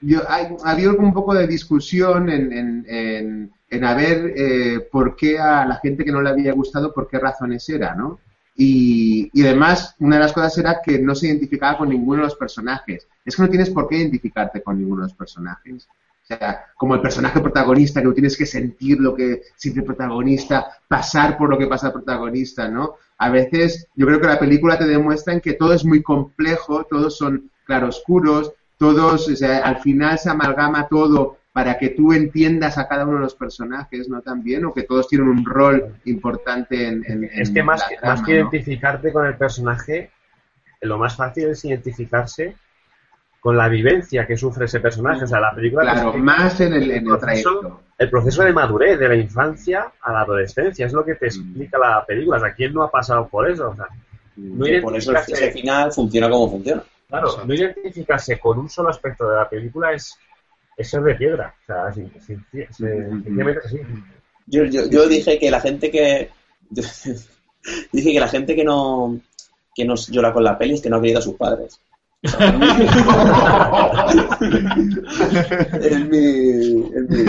yo, hay, ha habido un poco de discusión en, en, en, en a ver eh, por qué a la gente que no le había gustado, por qué razones era, ¿no? Y, y además, una de las cosas era que no se identificaba con ninguno de los personajes. Es que no tienes por qué identificarte con ninguno de los personajes. O sea, como el personaje protagonista, que tú tienes que sentir lo que siente el protagonista, pasar por lo que pasa el protagonista, ¿no? A veces yo creo que la película te demuestra en que todo es muy complejo, todos son claroscuros, todos, o sea, al final se amalgama todo para que tú entiendas a cada uno de los personajes, ¿no? También, o que todos tienen un rol importante en, en- Es en que más, la que trama, más que ¿no? identificarte con el personaje, lo más fácil es identificarse con la vivencia que sufre ese personaje. O sea, la película Claro, más en el, en el proceso- el proceso de madurez de la infancia a la adolescencia. Es lo que te explica la película. O sea, ¿quién no ha pasado por eso? O sea, no que por eso identificarse- ese final funciona como funciona. Claro, Exacto. no identificarse con un solo aspecto de la película es, es ser de piedra. O sea, sin- sin- sin- sencillamente es así. Yo, yo, yo dije que la gente que. dije que la gente que no. que no llora con la peli es que no ha querido a sus padres. es mi. es mi-.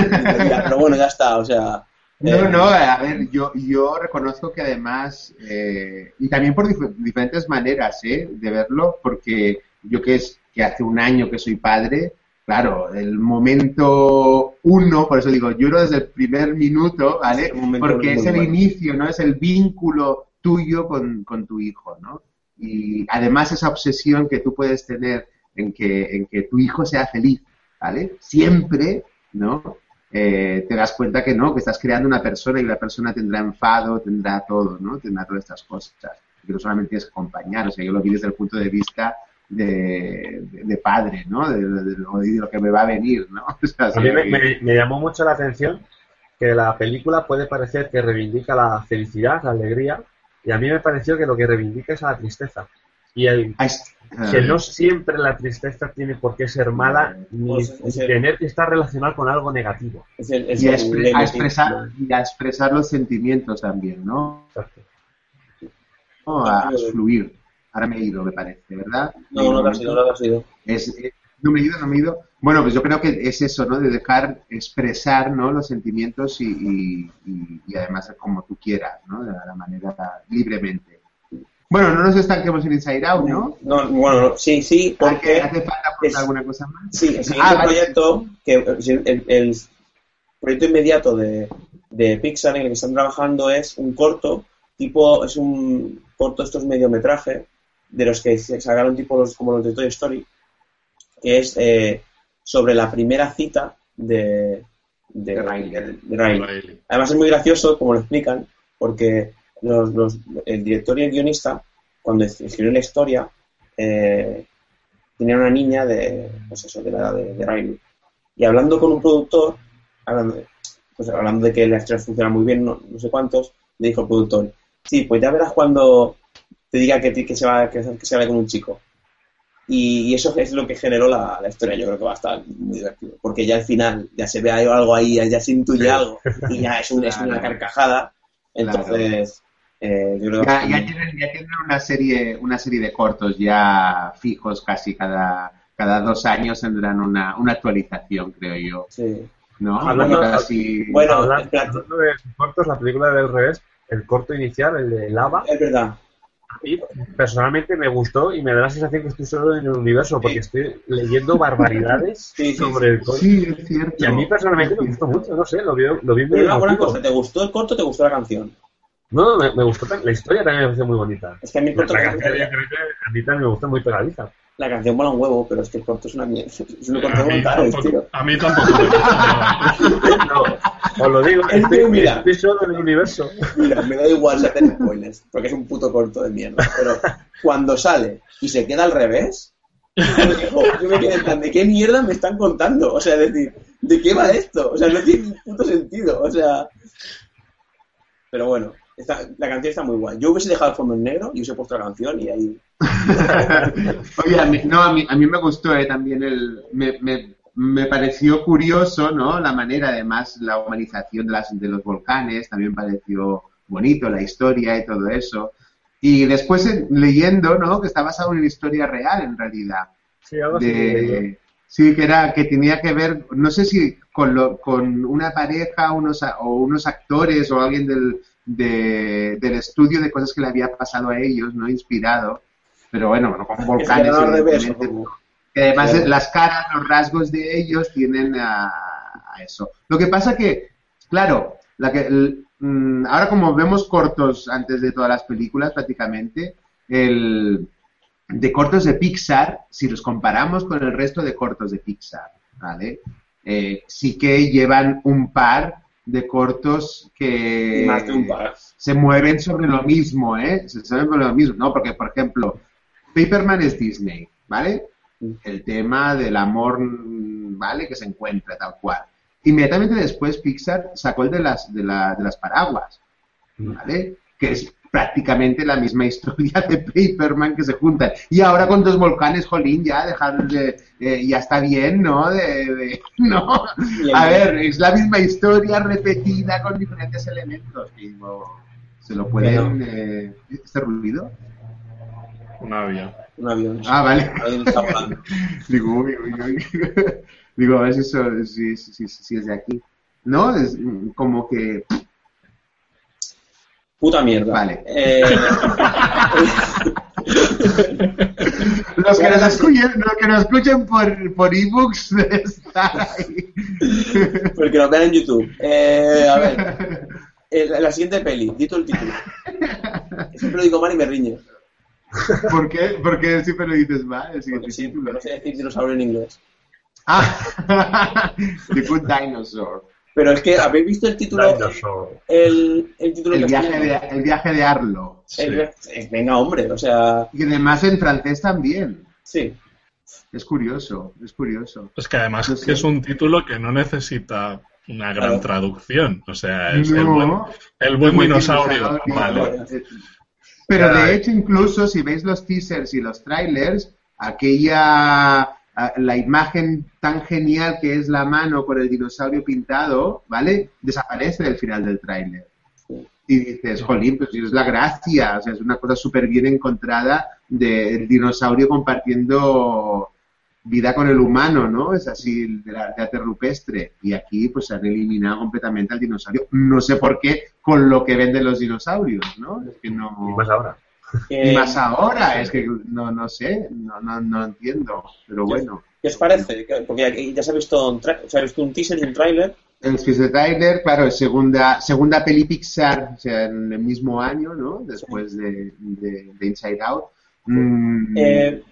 Pero bueno, ya está, o sea. No, eh, no, a ver, yo, yo reconozco que además, eh, y también por dif- diferentes maneras ¿eh? de verlo, porque yo que es que hace un año que soy padre, claro, el momento uno, por eso digo, lloro desde el primer minuto, ¿vale? Es Porque es el bueno. inicio, ¿no? Es el vínculo tuyo con, con tu hijo, ¿no? Y además esa obsesión que tú puedes tener en que, en que tu hijo sea feliz, ¿vale? Siempre, ¿no? Eh, te das cuenta que no, que estás creando una persona y la persona tendrá enfado, tendrá todo, ¿no? Tendrá todas estas cosas. Que no solamente tienes que acompañar, o sea, yo lo vi desde el punto de vista de, de- de padre, ¿no? De, lo, que me va a venir, ¿no? O sea, A mí me, sí, me- me llamó mucho la atención que la película puede parecer que reivindica la felicidad, la alegría, y a mí me pareció que lo que reivindica es la tristeza. Y el, que no siempre la tristeza tiene por qué ser mala ni, Pues, es ni el- tener que estar relacionada con algo negativo. Es el, es y a, expre- a expresar, y a expresar los sentimientos también, ¿no? Exacto. ¿no? A, a fluir. Ahora me he ido, me parece, ¿verdad? No, no te has ido, no te has ido. Es, eh, no me he ido, no me he ido. Bueno, pues yo creo que es eso, ¿no? De dejar expresar, ¿no? Los sentimientos y, y, y- además como tú quieras, ¿no? De la manera libremente. Bueno, no nos estanquemos en Inside Out, ¿no? No, bueno, no, sí, sí, ¿Hace, porque. hace falta es- alguna cosa más? Sí, el siguiente Ah, proyecto, que el, el proyecto inmediato de, de Pixar en el que están trabajando es un corto, tipo, es un corto, estos mediometraje, de los que se sacaron tipo los, como los de Toy Story, que es eh, sobre la primera cita de, de, De Riley. de- de Riley. Riley. Además es muy gracioso, como lo explican, porque los, los- el director y el guionista, cuando es- escribieron la historia, eh, tenían una niña de, pues eso, de la edad de, de Riley. Y hablando con un productor, hablando de, pues hablando de que la historia funciona muy bien, no, no sé cuántos, le dijo el productor, sí, pues ya verás cuando te diga que, ti- que se va que, que se va con un chico. Y, y eso es lo que generó la, la historia. Yo creo que va a estar muy divertido. Porque ya al final ya se ve algo ahí, ya se intuye algo. Y ya es, un- es una carcajada. Entonces, eh, yo creo que Ya, tienen, ya tienen una serie, una serie de cortos ya fijos casi cada, cada dos años tendrán una, una actualización, creo yo. sí. ¿No? Hablando- Casi- Bueno, hablando de cortos, la película del revés, el corto inicial, el de Lava, Es verdad. A mí, personalmente me gustó y me da la sensación que estoy solo en el universo porque estoy leyendo barbaridades Sí, sí, sobre el corto. Sí, es cierto. Y a mí personalmente me gustó mucho, no sé, lo vi, lo vi muy Pero una cosa, ¿te gustó el corto o te gustó la canción? No, me, me gustó, la historia también me pareció muy bonita. Es que a mí el La corto canción, a mí también me gustó muy pegadiza. La canción mola un huevo, pero es que el corto es una mierda. Es un corto brutal, tampoco, tío. a mí tampoco. No, os lo digo, Es estoy, mira. estoy solo en el universo. Mira, me da igual si hacen spoilers, porque es un puto corto de mierda. Pero cuando sale y se queda al revés, yo me quedo- yo me quedé en plan, ¿de qué mierda me están contando? O sea, es decir, ¿de qué va esto? O sea, no tiene puto sentido. O sea. Pero bueno, está- la canción está muy guay. Yo hubiese dejado el fondo en negro y hubiese puesto la canción y ahí. Oye, a mí, no, a mí, a mí me gustó eh, también el... Me, me, me pareció curioso, ¿no? La manera, además, la humanización de, las, de los volcanes, también pareció bonito, la historia y todo eso. Y después leyendo, ¿no? Que está basado en una historia real, en realidad. Sí, algo así. de, sí que era que tenía que ver no sé si con lo, con una pareja unos a- o unos actores o alguien del de- del estudio de cosas que le había pasado a ellos no inspirado pero bueno no con volcanes. Que además las caras los rasgos de ellos tienen a, a eso lo que pasa que claro la que el- mm, ahora como vemos cortos antes de todas las películas prácticamente el de cortos de Pixar, si los comparamos con el resto de cortos de Pixar, ¿vale? Eh, sí que llevan un par de cortos que más de un par. se mueven sobre lo mismo, ¿eh? Se mueven sobre lo mismo, ¿no? Porque, por ejemplo, Paperman es Disney, ¿vale? El tema del amor, mm, ¿vale? Que se encuentra tal cual. Inmediatamente después Pixar sacó el de las, de, la- de las paraguas, ¿vale? Que es prácticamente la misma historia de Paperman que se juntan. Y ahora con dos volcanes, jolín, ya dejar de, ya está bien, ¿no? De, de- no. A ver, es la misma historia repetida con diferentes elementos. Se lo pueden... Eh, ¿Este ruido? Un avión. Un avión. Ah, vale. Digo, uy, uy, uy. Digo, a ver si, eso, si, si, si- si es de aquí. ¿No? Es como que... Puta mierda. Vale. Eh, Los que nos escuchen, los que nos escuchen por, por ebooks están ahí. porque nos vean en YouTube. Eh, a ver. eh, la, la siguiente peli, dito el título. Siempre lo digo mal y me riñe. ¿Por qué? ¿Por qué siempre lo dices mal? El siguiente Porque sí, título? porque no sé decir dinosaurio en inglés. Ah, The Good Dinosaur. Pero es que, ¿habéis visto el título? Dinosaur. El, el título El que viaje, de, el viaje de Arlo. el- eh, venga, hombre, o sea, Y además en francés también. sí. Es curioso, es curioso. Es que además No es sé. que es un título que no necesita una gran Claro. traducción. O sea, es el No. buen, el buen Buen dinosaurio. dinosaurio. Vale. Pero de hecho, incluso si veis los teasers y los trailers, aquella a- la imagen tan genial que es la mano con el dinosaurio pintado, ¿vale? Desaparece del final del tráiler. Y dices, jolín, pues es la gracia, o sea, es una cosa súper bien encontrada del dinosaurio compartiendo vida con el humano, ¿no? Es así, de la teatro rupestre. Y aquí, pues, se han eliminado completamente al dinosaurio. No sé por qué, con lo que venden los dinosaurios, ¿no? Es que no... Y más ahora. Eh, Y más ahora, es que no, no sé, no, no, no entiendo, pero bueno. ¿Qué os parece? Que- Porque ya, ya se ha visto un, tra- se ha visto un teaser y un tráiler. El Space Trailer, claro, es segunda, segunda peli Pixar, o sea, en el mismo año, ¿no? Después de, de, de Inside Out. Mm, Eh,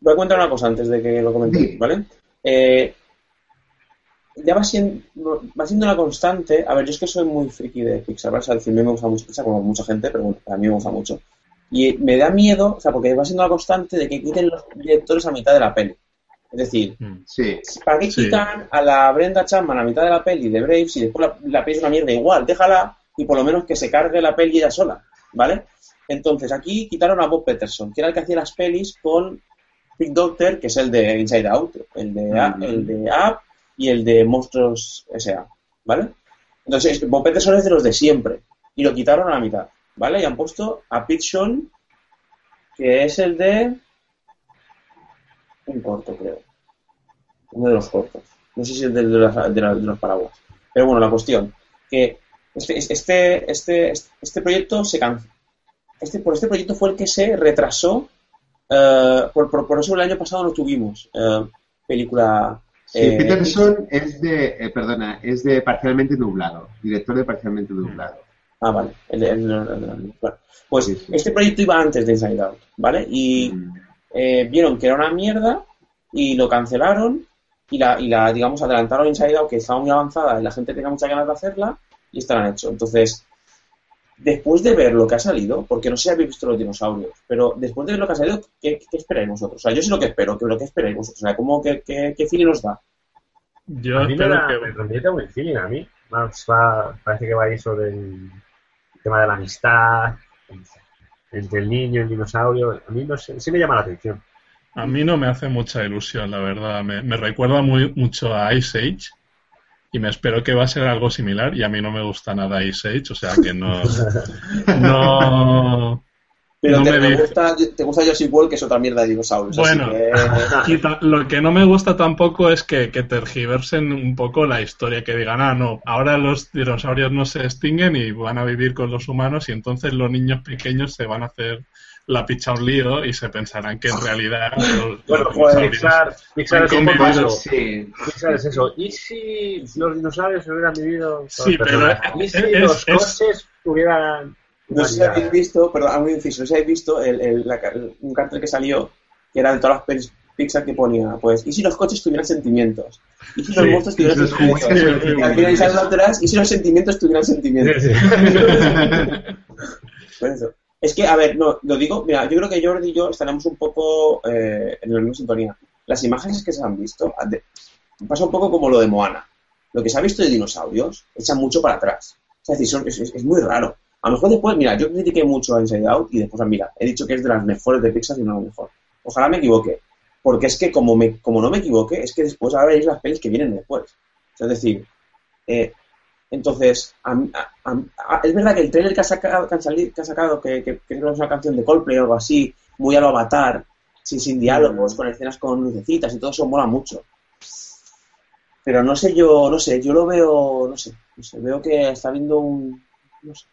voy a contar una cosa antes de que lo comentéis, Sí. ¿vale? Eh, ya va siendo, va siendo una constante. A ver, yo es que soy muy friki de Pixar, ¿vale? O sea, decir, a mí me gusta mucho Pixar, como mucha gente, pero bueno, a mí me gusta mucho. Y me da miedo, o sea, porque va siendo una constante de que quiten los directores a mitad de la peli. Es decir, Mm. sí, ¿para qué Sí. quitan a la Brenda Chapman a mitad de la peli de Brave si después la, la peli es una mierda igual? Déjala y por lo menos que se cargue la peli ella sola, ¿vale? Entonces aquí quitaron a Bob Peterson, que era el que hacía las pelis con Big Doctor, que es el de Inside Out, el de, Mm. el de Up y el de Monstruos S.A., ¿vale? Entonces Bob Peterson es de los de siempre y lo quitaron a la mitad, ¿vale? Y han puesto a Pete Sean, que es el de un corto, creo. Uno de los cortos. No sé si es de, las- de de los paraguas. Pero bueno, la cuestión, que este, este, este, este proyecto se, can- este, por este proyecto fue el que se retrasó. Eh, por, por, por eso el año pasado no tuvimos eh, película. Sí, eh, Peterson es de, eh, perdona, es de Parcialmente Nublado, director de Parcialmente Nublado. Ah, vale. el- el- pues Sí, sí. este proyecto iba antes de Inside Out, ¿vale? Y Mm. eh, vieron que era una mierda y lo cancelaron y la, y la, digamos, adelantaron Inside Out, que estaba muy avanzada y la gente tenía muchas ganas de hacerla y esta la han hecho. Entonces, después de ver lo que ha salido, porque no sé si habéis visto los dinosaurios, pero después de ver lo que ha salido, ¿qué, qué esperáis vosotros? O sea, yo sé lo que espero, que lo que esperáis vosotros. O sea, ¿cómo, qué, qué, qué feeling os da? Yo a mí me, espero da, que... me transmite buen feeling a mí. Más va, parece que va ahí sobre el tema de la amistad entre el niño y el dinosaurio. A mí no sé, sí me llama la atención. A mí no me hace mucha ilusión, la verdad. Me, me recuerda muy, mucho a Ice Age y me espero que va a ser algo similar y a mí no me gusta nada Ice Age, o sea que no... no Pero No te, me te dice. gusta, te gusta Jurassic World, que es otra mierda de dinosaurios. Bueno. así que- lo que no me gusta tampoco es que, que tergiversen un poco la historia, que digan, ah, no, ahora los dinosaurios no se extinguen y van a vivir con los humanos y entonces los niños pequeños se van a hacer la picha un lío y se pensarán que en realidad los, Bueno, los pues dinosaurios- Pixar, Pixar es un poco convivido. eso. Sí, Pixar es eso. ¿Y si los dinosaurios hubieran vivido? Sí, pero? ¿Y si es- los es- coches hubieran... No sé si habéis visto, perdón, hago un inciso, no sé si habéis visto el, el- la un cartel que salió, que era de todas las pelis Pixar que ponía, pues, ¿y si los coches tuvieran sentimientos? ¿Y si los Sí, monstruos tuvieran sentimientos? Y al final atrás, ¿y si los sentimientos tuvieran sentimientos? Sí, sí. Pues eso. Es que, a ver, no, lo digo, mira, yo creo que Jordi y yo estaremos un poco eh, en la misma sintonía. Las imágenes que se han visto, pasa un poco como lo de Moana. Lo que se ha visto de dinosaurios echa mucho para atrás. Es decir, es- es muy raro. A lo mejor después, mira, yo critiqué mucho a Inside Out y después, mira, he dicho que es de las mejores de Pixar y no la mejor. Ojalá me equivoque. Porque es que como, me, como no me equivoque, es que después ahora veréis las pelis que vienen después. Es decir, eh, entonces, a a- a- es verdad que el trailer que ha sacado, que han salido- que ha sacado, que, que, que es una canción de Coldplay o algo así, muy a lo avatar, sin, sin diálogos, con escenas con lucecitas y todo eso mola mucho. Pero no sé yo, no sé, yo lo veo, no sé, no sé, veo que está habiendo un... No sé.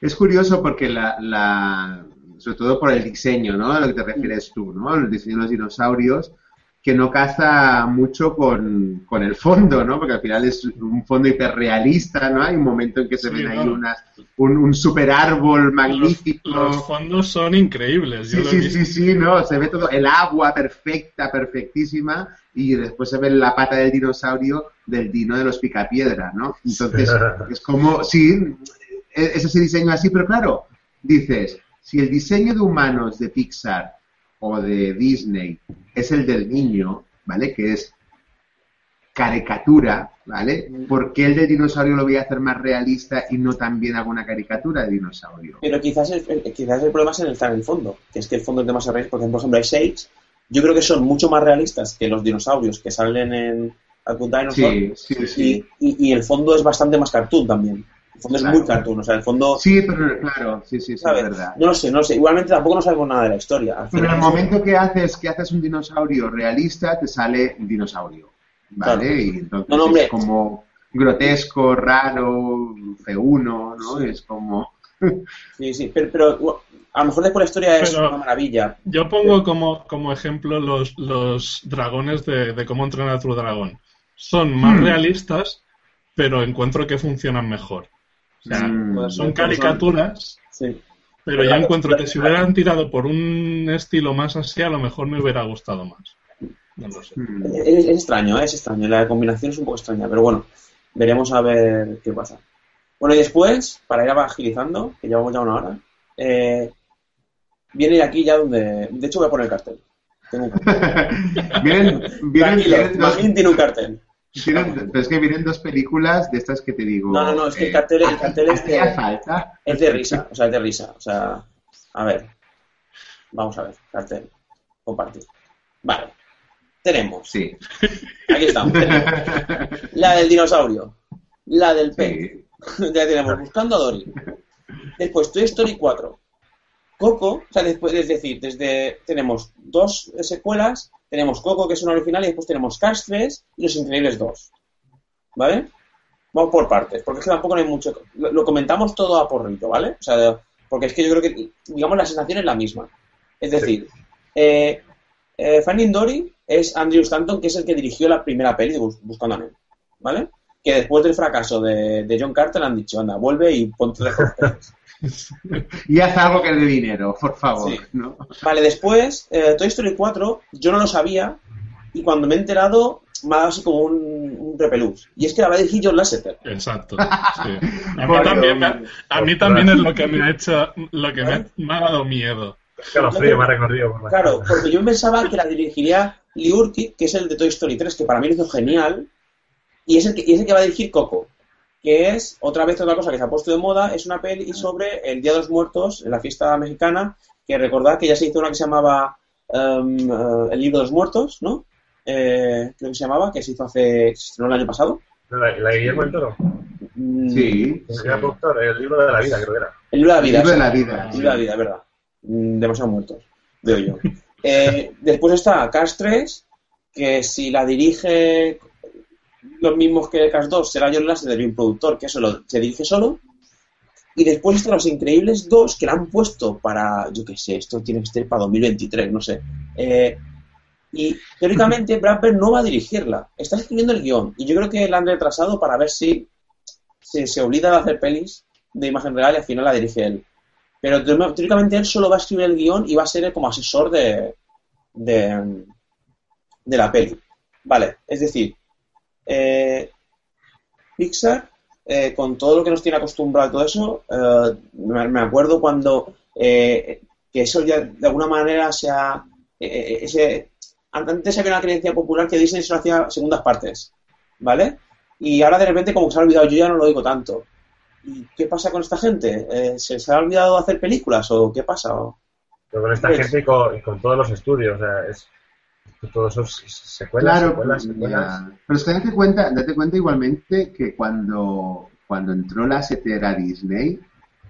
Es curioso porque la, la, sobre todo por el diseño, ¿no? A lo que te refieres tú, ¿no? El diseño de los dinosaurios, que no caza mucho con, con el fondo, ¿no? Porque al final es un fondo hiperrealista, ¿no? Hay un momento en que se Sí, ven ahí unas, un, un super árbol magnífico. Los, los fondos son increíbles. Sí, sí, sí, sí, no, se ve todo, el agua perfecta, perfectísima, y después se ve la pata del dinosaurio del dino de los picapiedra, ¿no? Entonces, es como, sí, e- es ese diseño así, pero claro, dices, si el diseño de humanos de Pixar o de Disney es el del niño, ¿vale? Que es caricatura, ¿vale? ¿Por qué el del dinosaurio lo voy a hacer más realista y no también hago una caricatura de dinosaurio? Pero quizás el, el- quizás el problema es el, en el fondo, que es que el fondo es demasiado realista. Por ejemplo, por ejemplo, Ice Age, yo creo que son mucho más realistas que los dinosaurios que salen en Alcun Dinosaur. Sí, sí, sí. Y, y- y el fondo es bastante más cartoon también. El fondo Claro. es muy cartoon, o sea, el fondo... Sí, pero claro, sí, sí, sí, ¿sabes? es verdad. No lo sé, no lo sé. Igualmente tampoco no sabemos nada de la historia. Al Pero en el momento que haces que haces un dinosaurio realista, te sale un dinosaurio, ¿vale? Claro. Y entonces No, no, hombre. es como grotesco, raro, feuno, ¿no? Es como... Sí, sí, pero, pero, a lo mejor después la historia es Pero- una maravilla. Yo pongo como, como ejemplo los, los dragones de, de cómo entrenar a tu dragón. Son más Hmm. realistas, pero encuentro que funcionan mejor. O sea, Mm, Puede ser. son caricaturas, Sí. pero ya encuentro que si hubieran tirado por un estilo más así, a lo mejor me hubiera gustado más. No lo sé. mm. Es, es extraño, ¿eh? es extraño. La combinación es un poco extraña, pero bueno, veremos a ver qué pasa. Bueno, y después, para ir agilizando, que llevamos ya una hora, eh, viene aquí ya donde. De hecho, voy a poner el cartel. Tengo un cartel. vienen, vienen, Tranquilo, vienen tiene un cartel. Pero es que vienen dos películas de estas que te digo... No, no, no, es que el eh, cartel, el cartel es ¿hacía de, falta? es de risa, o sea, es de risa. O sea, a ver. Vamos a ver, cartel. Compartir. Vale. Tenemos. Sí. Aquí estamos. tenemos La del dinosaurio. La del pez. sí. ya tenemos Buscando a Dory. Después Toy Story 4. Coco, o sea, después, es decir, desde tenemos dos secuelas, tenemos Coco, que es una original, y después tenemos Cars 3 y Los Increíbles 2. ¿Vale? Vamos por partes, porque es que tampoco no hay mucho. Lo, lo comentamos todo a porrito, ¿vale? O sea, Porque es que yo creo que, digamos, la sensación es la misma. Es decir, eh, eh, Finding Dory es Andrew Stanton, que es el que dirigió la primera peli de Bus- Buscando a Nemo, ¿vale? Que después del fracaso de, de John Carter han dicho, anda, vuelve y ponte de. Y haz algo que dé dinero, por favor. Sí. ¿no? Vale, después, eh, Toy Story 4, yo no lo sabía y cuando me he enterado me ha dado así como un, un repelús. Y es que la va a dirigir John Lasseter. Exacto. sí. A, mí también, me- a mí también es lo que me ha hecho, lo que me, ha- me ha dado miedo. Claro, frío me ha recorrido por la Claro, porque yo pensaba que la dirigiría Lee Urquhart, que es el de Toy Story 3, que para mí lo hizo genial, y es el que, y es el que va a dirigir Coco, que es otra vez otra cosa que se ha puesto de moda, es una peli sobre el Día de los Muertos, en la fiesta mexicana, que recordad que ya se hizo una que se llamaba eh, El Libro de los Muertos, ¿no? Eh, creo que se llamaba, que se hizo hace, se estrenó el año pasado. La, la de Guillermo del Toro. Mm, Sí. El gran productor, el libro de la vida, creo que era. El libro de la vida. El libro de la sí. vida, El libro de la vida, es verdad. Mm, Demasiado muertos, veo yo. Eh, después está Cars 3, que si la dirige los mismos que Cars 2, será John Lasseter y un productor que eso lo, se dirige solo. Y después están Los Increíbles 2, que la han puesto para, yo qué sé, esto tiene que ser para 2023, no sé. Eh, y teóricamente Brad Pitt no va a dirigirla, está escribiendo el guion. Y yo creo que la han retrasado para ver si se, se olvida de hacer pelis de imagen real y al final la dirige él. Pero teó- teóricamente él solo va a escribir el guion y va a ser como asesor de, de, de la peli. Vale, es decir, eh, Pixar, eh, con todo lo que nos tiene acostumbrado todo eso, eh, me, acuerdo cuando eh, que eso ya de alguna manera se ha... eh, ese, antes había una creencia popular que Disney solo hacía segundas partes, ¿vale? Y ahora de repente como que se ha olvidado, yo ya no lo digo tanto. ¿Y qué pasa con esta gente? Eh, ¿Se, ha olvidado hacer películas o qué pasa? Pero con esta Pues- gente y con, y con todos los estudios, o sea, es todos esos secuelas, Claro, secuelas, secuelas. ya. pero es que date cuenta, date cuenta igualmente que cuando, cuando entró la setera Disney,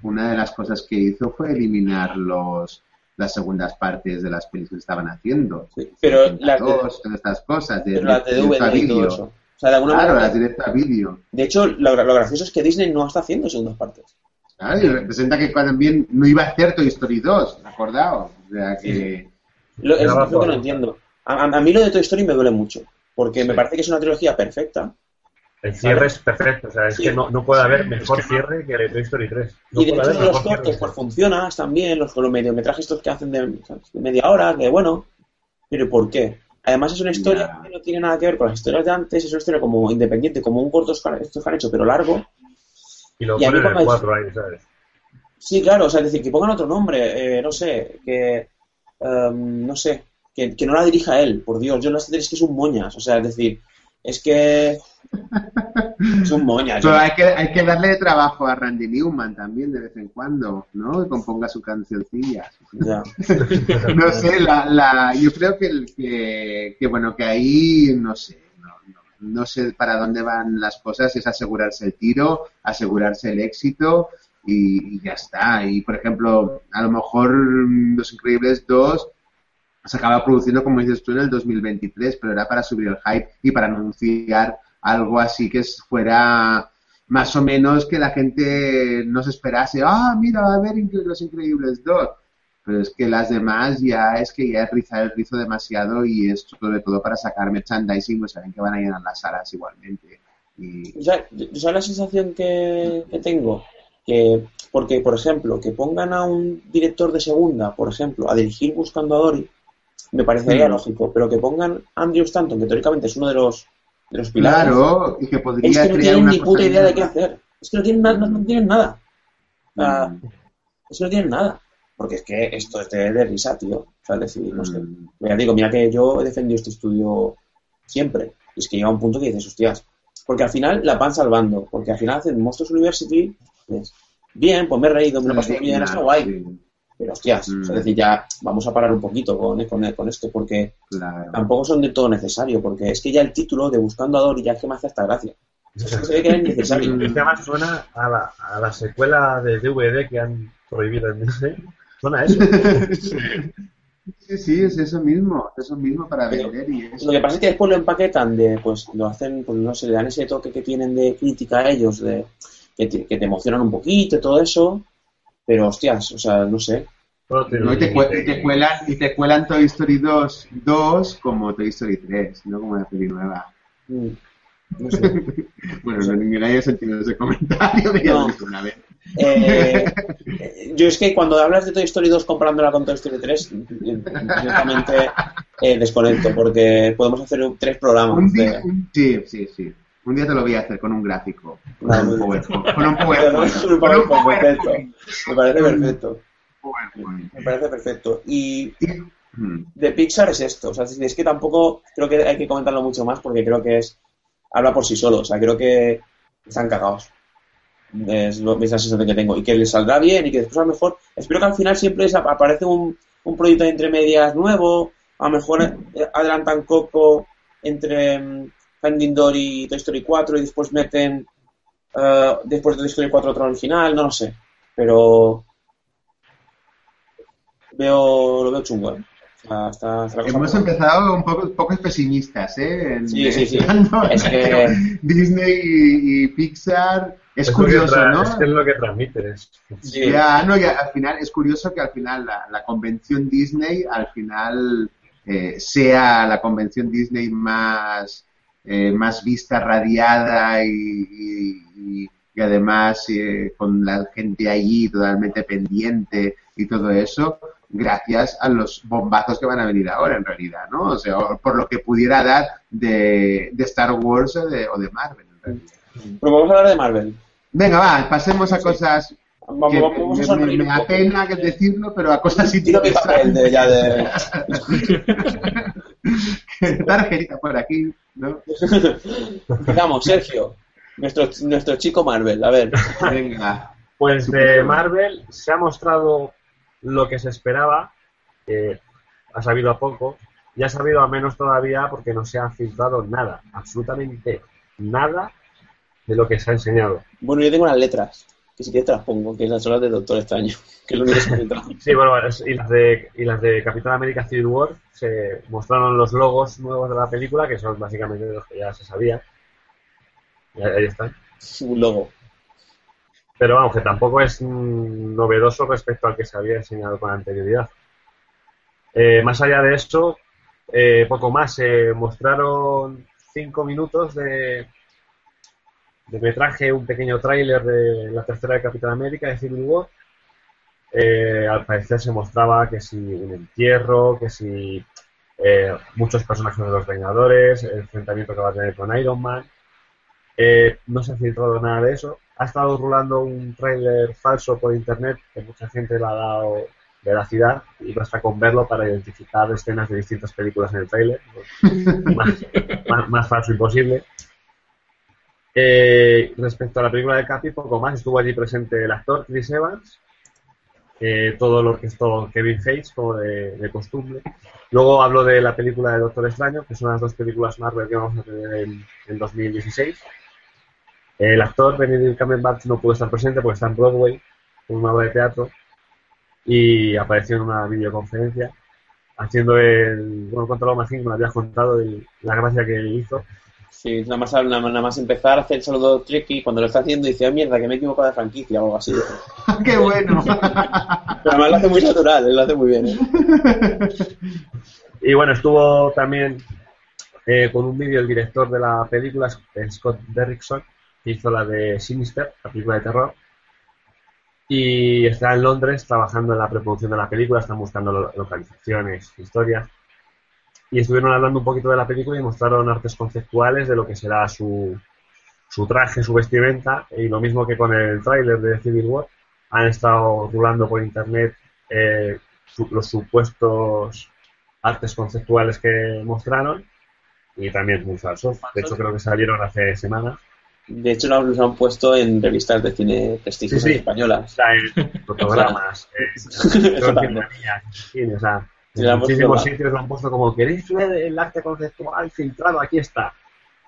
una de las cosas que hizo fue eliminar los las segundas partes de las películas que estaban haciendo. Sí, pero las de, Dos, todas estas cosas, de, pero de DVD y todo eso. O sea, de alguna Claro, manera... las directo a vídeo. De hecho, lo, lo gracioso es que Disney no está haciendo segundas partes. Claro, y representa que también no iba a hacer Toy Story 2, acordaos. O sea que... Lo, es, lo que no entiendo. A, a- mí lo de Toy Story me duele mucho, porque me parece que es una trilogía perfecta. El cierre es perfecto, o sea, es Sí. que no, no puede haber mejor cierre que el de Toy Story 3. No y de hecho los cortes pues funcionan también, los, los mediometrajes estos que hacen de, de media hora, que bueno, pero ¿por qué? Además es una historia que no tiene nada que ver con las historias de antes, es una historia como independiente, como un corto estos que han hecho, pero largo. Y lo y ponen en el cuando- 4 ahí, ¿sabes? Sí, claro, o sea, es decir, que pongan otro nombre, eh, no sé, que, em, no sé, que, que no la dirija él, por Dios, yo las es que es un moñas, o sea, es decir, es que es un moñas. Pero hay que, hay que darle trabajo a Randy Newman también de vez en cuando, ¿no? Que componga su cancioncilla. No sé, la, la, yo creo que, el- que, que, bueno, que ahí, no sé, no, no, no sé para dónde van las cosas, es asegurarse el tiro, asegurarse el éxito y, y ya está. Y, por ejemplo, a lo mejor Los Increíbles 2 se acaba produciendo, como dices tú, en el 2023, pero era para subir el hype y para anunciar algo así que fuera más o menos que la gente no se esperase, ah, mira, va a haber Los Increíbles 2. Pero es que las demás ya es que ya es rizar el rizo demasiado y es sobre todo para sacar merchandising, pues saben que van a llenar las salas igualmente. Y ¿sabes la sensación que, que tengo? Que, porque, por ejemplo, que pongan a un director de segunda, por ejemplo, a dirigir Buscando a Dory, me parecería Mm. lógico, pero que pongan Andrew Stanton, que teóricamente es uno de los, de los pilares, claro, y que podría es que no crear tienen una ni puta idea de qué hacer. Es que no tienen, nada no, no tienen nada. Mm. es que no tienen nada. Porque es que esto es de, de risa, tío. O sea, decir, no sé. Mm. Ya digo, mira que yo he defendido este estudio siempre. Y es que llega un punto que dices, hostias. Porque al final la van salvando. Porque al final hacen Monsters University. pues, bien, pues me he reído, me lo pasado bien, está guay. Sí, Pero hostias, Mm. es decir, ya vamos a parar un poquito con, con, con esto. Porque claro. tampoco son de todo necesario. Porque es que ya el título de Buscando a Dory ya es que me hace esta gracia. Es que se ve que es necesario. Es que además suena a la, a la secuela de DVD que han prohibido en Disney. Suena a eso. Sí, sí, es eso mismo, es eso mismo para Pero- vender y eso. Lo que pasa es que después lo empaquetan de, pues lo hacen, pues no sé, le dan ese toque que tienen de crítica a ellos, de que te, que te emocionan un poquito y todo eso. Pero hostias, o sea, no sé. No, y, te, y te cuelan, y te cuelan Toy Story 2, 2 como Toy Story 3, no como la peli nueva. Mm, No sé. Bueno, no, ni nadie ha sentido ese comentario, No. una vez. Eh, yo es que cuando hablas de Toy Story 2 comparándola con Toy Story 3, eh, directamente eh, desconecto, porque podemos hacer tres programas. Un de- un- sí, sí, sí. Un día te lo voy a hacer con un gráfico. Con Vale, un. PowerPoint. Con un Me PowerPoint. parece Con un perfecto. PowerPoint. Me parece perfecto. Me parece perfecto. Y de Pixar es esto. O sea, es que tampoco creo que hay que comentarlo mucho más porque creo que es habla por sí solo. O sea, creo que están cagados. Es, lo, es la sensación que tengo. Y que les saldrá bien y que después a lo mejor. Espero que al final siempre aparece un, un proyecto de entre medias nuevo. A lo mejor eh, adelantan Coco entre mm, Finding Dory y Toy Story 4 y después meten. eh, después de Toy Story 4 otro original. No lo sé. Pero. Veo, lo veo chungo, ¿eh? Hemos empezado un poco, pocos pesimistas, ¿eh? En- Sí, sí, sí. Es que- Disney y, y Pixar. Es, curioso, ¿no? Es que es lo que transmites. Sí. Ya, no, ya, al final es curioso que al final la, la convención Disney al final eh, sea la convención Disney más, eh, más vista, radiada y, y- además eh, con la gente allí totalmente pendiente y todo eso, gracias a los bombazos que van a venir ahora en realidad, ¿no? O sea, por lo que pudiera dar de, de Star Wars o de, o de Marvel. en realidad. Pero vamos a hablar de Marvel. Venga, va, pasemos a cosas Vamos, que vamos a me, me un da poco. pena que decirlo, pero a cosas papel de, ya de... Tarjetita por aquí, ¿no? Digamos, Sergio, nuestro, nuestro chico Marvel. A ver, Venga. Pues de Marvel se ha mostrado lo que se esperaba, que ha sabido a poco, y ha sabido a menos todavía porque no se ha filtrado nada, absolutamente nada de lo que se ha enseñado. bueno, yo tengo las letras, que si quieres te las pongo, que son las de Doctor Extraño, que lo me entra. Sí, bueno, y las de, y las de Capitán América Civil War se mostraron los logos nuevos de la película, que son básicamente los que ya se sabía. Y ahí están. Un logo. Pero vamos, que tampoco es mm, novedoso respecto al que se había enseñado con anterioridad. Eh, más allá de eso, eh, poco más. Se mostraron cinco minutos de, de metraje, un pequeño tráiler de la tercera de Capitán América, de Civil War. Eh, al parecer se mostraba que si un entierro, que si eh, muchos personajes de los Vengadores, el enfrentamiento que va a tener con Iron Man. Eh, no se ha filtrado nada de eso. Ha estado rulando un tráiler falso por internet que mucha gente le ha dado veracidad y basta con verlo para identificar escenas de distintas películas en el más, más- más falso imposible. Eh, respecto a la película de Capi, poco más. Estuvo allí presente el actor Chris Evans, eh, todo lo orquestó Kevin Feige, como de, de costumbre. Luego hablo de la película de Doctor Extraño, que son las dos películas Marvel que vamos a tener en, en 2016. El actor Benedict Cumberbatch no pudo estar presente porque está en Broadway, con una obra de teatro, y apareció en una videoconferencia haciendo el. Bueno, cuéntalo más que me lo habías contado y la gracia que hizo. Sí, nada más, nada, nada más empezar a hacer el saludo tricky, cuando lo está haciendo dice, oh, mierda, que me he equivocado de franquicia o algo así. ¡Qué bueno! Pero además lo hace muy natural, él lo hace muy bien. ¿eh? Y bueno, estuvo también eh, con un vídeo el director de la película, Scott Derrickson, que hizo la de Sinister, la película de terror. Y está en Londres trabajando en la preproducción de la película, están buscando lo- localizaciones, historias. Y estuvieron hablando un poquito de la película y mostraron artes conceptuales de lo que será su, su traje, su vestimenta. Y lo mismo que con el tráiler de Civil War, han estado rulando por internet eh, su- los supuestos artes conceptuales que mostraron y también muy falsos. De hecho, creo que salieron hace semanas. De hecho, lo los han puesto en revistas de cine prestigiosas Sí, sí. españolas. En fotogramas, eh, creo que en cine, o sea, en la muchísimos sitios lo han puesto como ¿queréis ver el arte conceptual filtrado? Aquí está.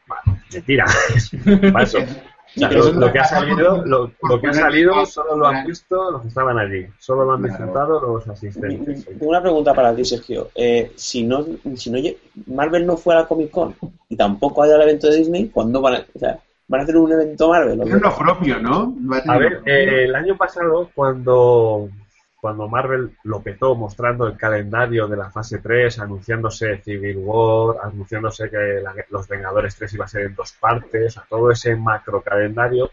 Vale, mentira, es falso. O sea, lo, eso lo no que ha salido, lo, que ha salido solo lo han visto los que estaban allí, solo lo han Claro. disfrutado los asistentes. Una pregunta para ti, Sergio. Eh, si no, si no Marvel no fuera a Comic Con y tampoco haya el evento de Disney, ¿cuándo van a, o sea, ¿Van a hacer un evento Marvel? Es lo propio, ¿no? A ver, eh, el año pasado, cuando, cuando Marvel lo petó mostrando el calendario de la fase 3, anunciándose Civil War, anunciándose que la- los Vengadores 3 iba a ser en dos partes, a todo ese macro calendario,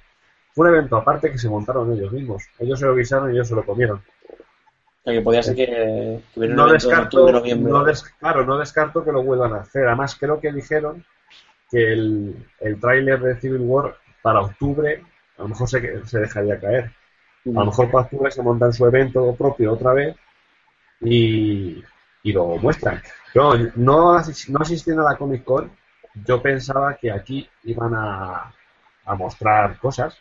fue un evento aparte que se montaron ellos mismos. Ellos se lo guisaron y ellos se lo comieron. O sea, que podría ser que, que hubiera un No en descarto, noviembre. no des- claro, no descarto que lo vuelvan a hacer. Además, creo que dijeron que el, el tráiler de Civil War para octubre a lo mejor se, se dejaría caer. A lo mejor octubre se montan su evento propio otra vez y, y lo muestran. No, no asistiendo a la Comic Con, yo pensaba que aquí iban a, a mostrar cosas.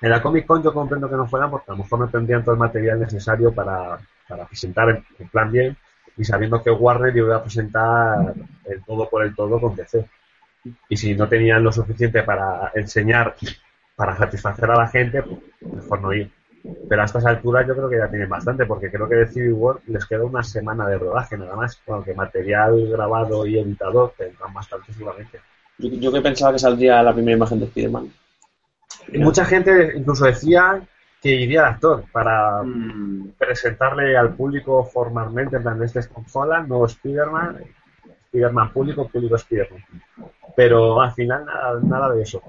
En la Comic Con yo comprendo que no fueran porque a lo mejor no tendrían todo el material necesario para, para presentar en, en plan bien y sabiendo que Warner iba a presentar el todo por el todo con DC. Y si no tenían lo suficiente para enseñar, para satisfacer a la gente, pues mejor no ir. Pero a estas alturas yo creo que ya tienen bastante, porque creo que de Civil War les queda una semana de rodaje nada más, con que material grabado y editado tendrán bastante seguramente. Yo, yo que pensaba que saldría la primera imagen de Spider-Man. Y mucha gente incluso decía que iría el actor para Mm, presentarle al público formalmente, en plan, este es Tom Holland, nuevo Spider-Man, Spider-Man público, público Spider-Man. Pero al final nada, nada de eso.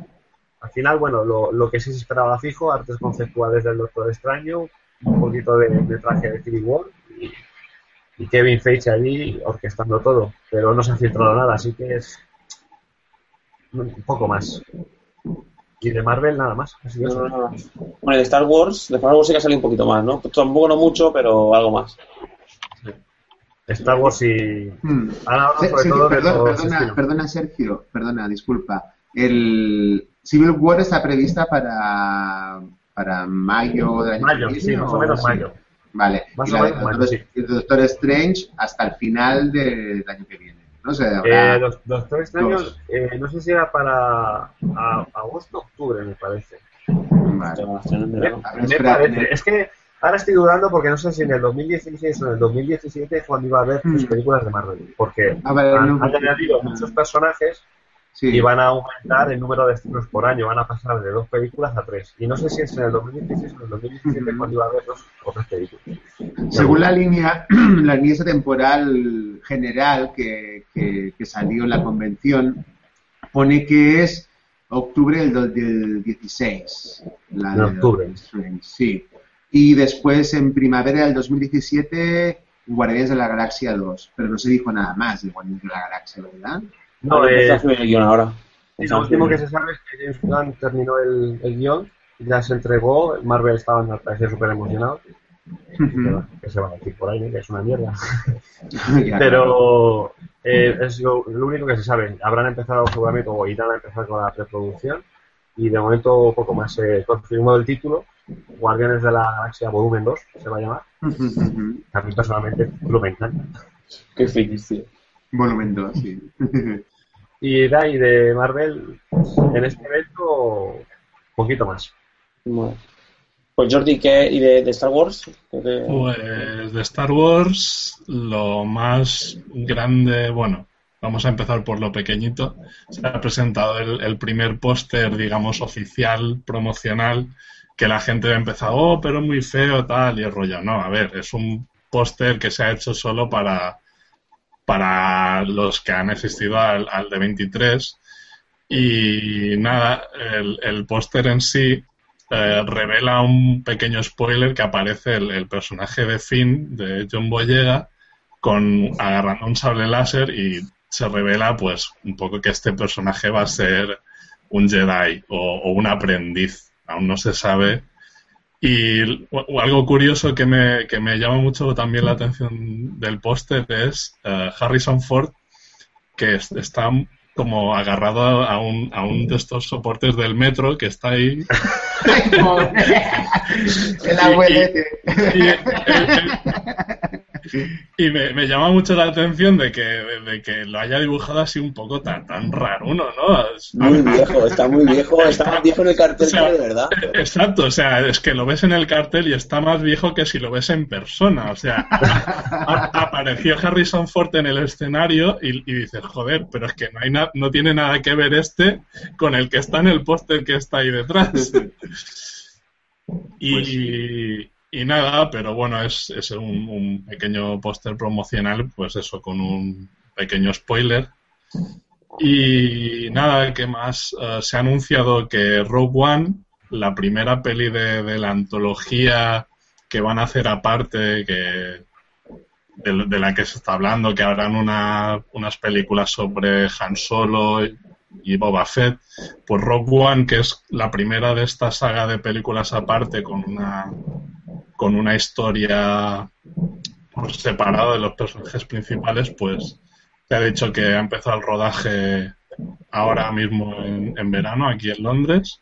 Al final, bueno, lo, lo que sí se esperaba fijo, artes conceptuales del Doctor Extraño, un poquito de, de traje de Civil War y, y Kevin Feige allí orquestando todo. Pero no se ha filtrado nada, así que es un poco más. Y de Marvel nada más. No, no, no. Bueno, y de Star Wars, de Star Wars sí que ha salido un poquito más, ¿no? Tampoco no mucho, pero algo más. Star Wars y... mm. Ahora sobre Sergio, todo de perdona, los perdona, estilos. perdona, Sergio, perdona, disculpa. El Civil War está prevista para, para mayo del año Mayo, que sí, viene, más o ¿o menos mayo. Vale. Más y o menos de mayo, Doctor, sí. de Doctor Strange hasta el final del año que viene. No sé, habrá- Eh, Doc- Doctor dos. eh, no sé si era para a- agosto o octubre, me parece. Vale. Ver, Me espera, parece. Es que ahora estoy dudando porque no sé si en el 2016 o en el 2017 es cuando iba a haber tres Hmm. películas de Marvel. Porque Ah, vale, han, no, han añadido muchos personajes sí. y van a aumentar el número de estrenos por año. Van a pasar de dos películas a tres. Y no sé si es en el 2016 o en el 2017 Ujú. cuando iba a haber dos o tres películas. Según la línea, la línea temporal general que, que- que salió en la convención, pone que es octubre del, del 16. La De octubre. Sí. Y después en primavera del 2017, Guardianes de la Galaxia 2. Pero no se dijo nada más de Guardianes de la Galaxia, ¿verdad? No, eh, el guion ahora. Sí, lo último que se sabe es que James Gunn terminó el, el guion, ya se entregó, Marvel estaba al parecer súper emocionado, Ujú. que se va a decir por ahí, que es una mierda. Pero eh, es lo, lo único que se sabe. Habrán empezado seguramente, o irán a empezar con la preproducción, y de momento poco más. Se confirmó el título, Guardianes de la Galaxia Volumen 2, se va a llamar. Ujú, ujú. A mí personalmente lo me encanta. Qué feliz, tío. Volumen 2, sí. Y de ahí de Marvel, en este evento, poquito más. Bueno. Pues Jordi, ¿qué? ¿Y de, de Star Wars? ¿Qué te- Pues de Star Wars, lo más grande, bueno, vamos a empezar por lo pequeñito. Se ha presentado el, el primer póster, digamos, oficial, promocional, que la gente ha empezado, oh, pero muy feo, tal, y el rollo. No, a ver, es un póster que se ha hecho solo para, para los que han asistido al, al de 23. Y nada, el, póster en sí eh, revela un pequeño spoiler que aparece el, el personaje de Finn, de John Boyega, con agarrando un sable láser y se revela pues un poco que este personaje va a ser un Jedi o, o un aprendiz, aún no se sabe. Y o- algo curioso que me, que me llama mucho también la atención del póster es eh, Harrison Ford, que es- está como agarrado a un, a un de estos soportes del metro que está ahí. El abuelete. y el, el- Y me, me llama mucho la atención de que, de que lo haya dibujado así un poco tan, tan raro uno, ¿no? Muy viejo, está muy viejo, está más viejo en el cartel O sea, que de verdad. Exacto, o sea, es que lo ves en el cartel y está más viejo que si lo ves en persona. O sea, a- apareció Harrison Ford en el escenario y, y dices, joder, pero es que no, hay na- no tiene nada que ver este con el que está en el póster que está ahí detrás. Y, y nada, pero bueno, es, es un, un pequeño póster promocional, pues eso, con un pequeño spoiler. Y nada, ¿qué más? Eh, se ha anunciado que Rogue One, la primera peli de, de la antología que van a hacer aparte, que de, la que se está hablando, que harán una- unas películas sobre Han Solo y Boba Fett, pues Rogue One, que es la primera de esta saga de películas aparte con una con una historia por separado de los personajes principales, pues te ha dicho que ha empezado el rodaje ahora mismo en, en verano aquí en Londres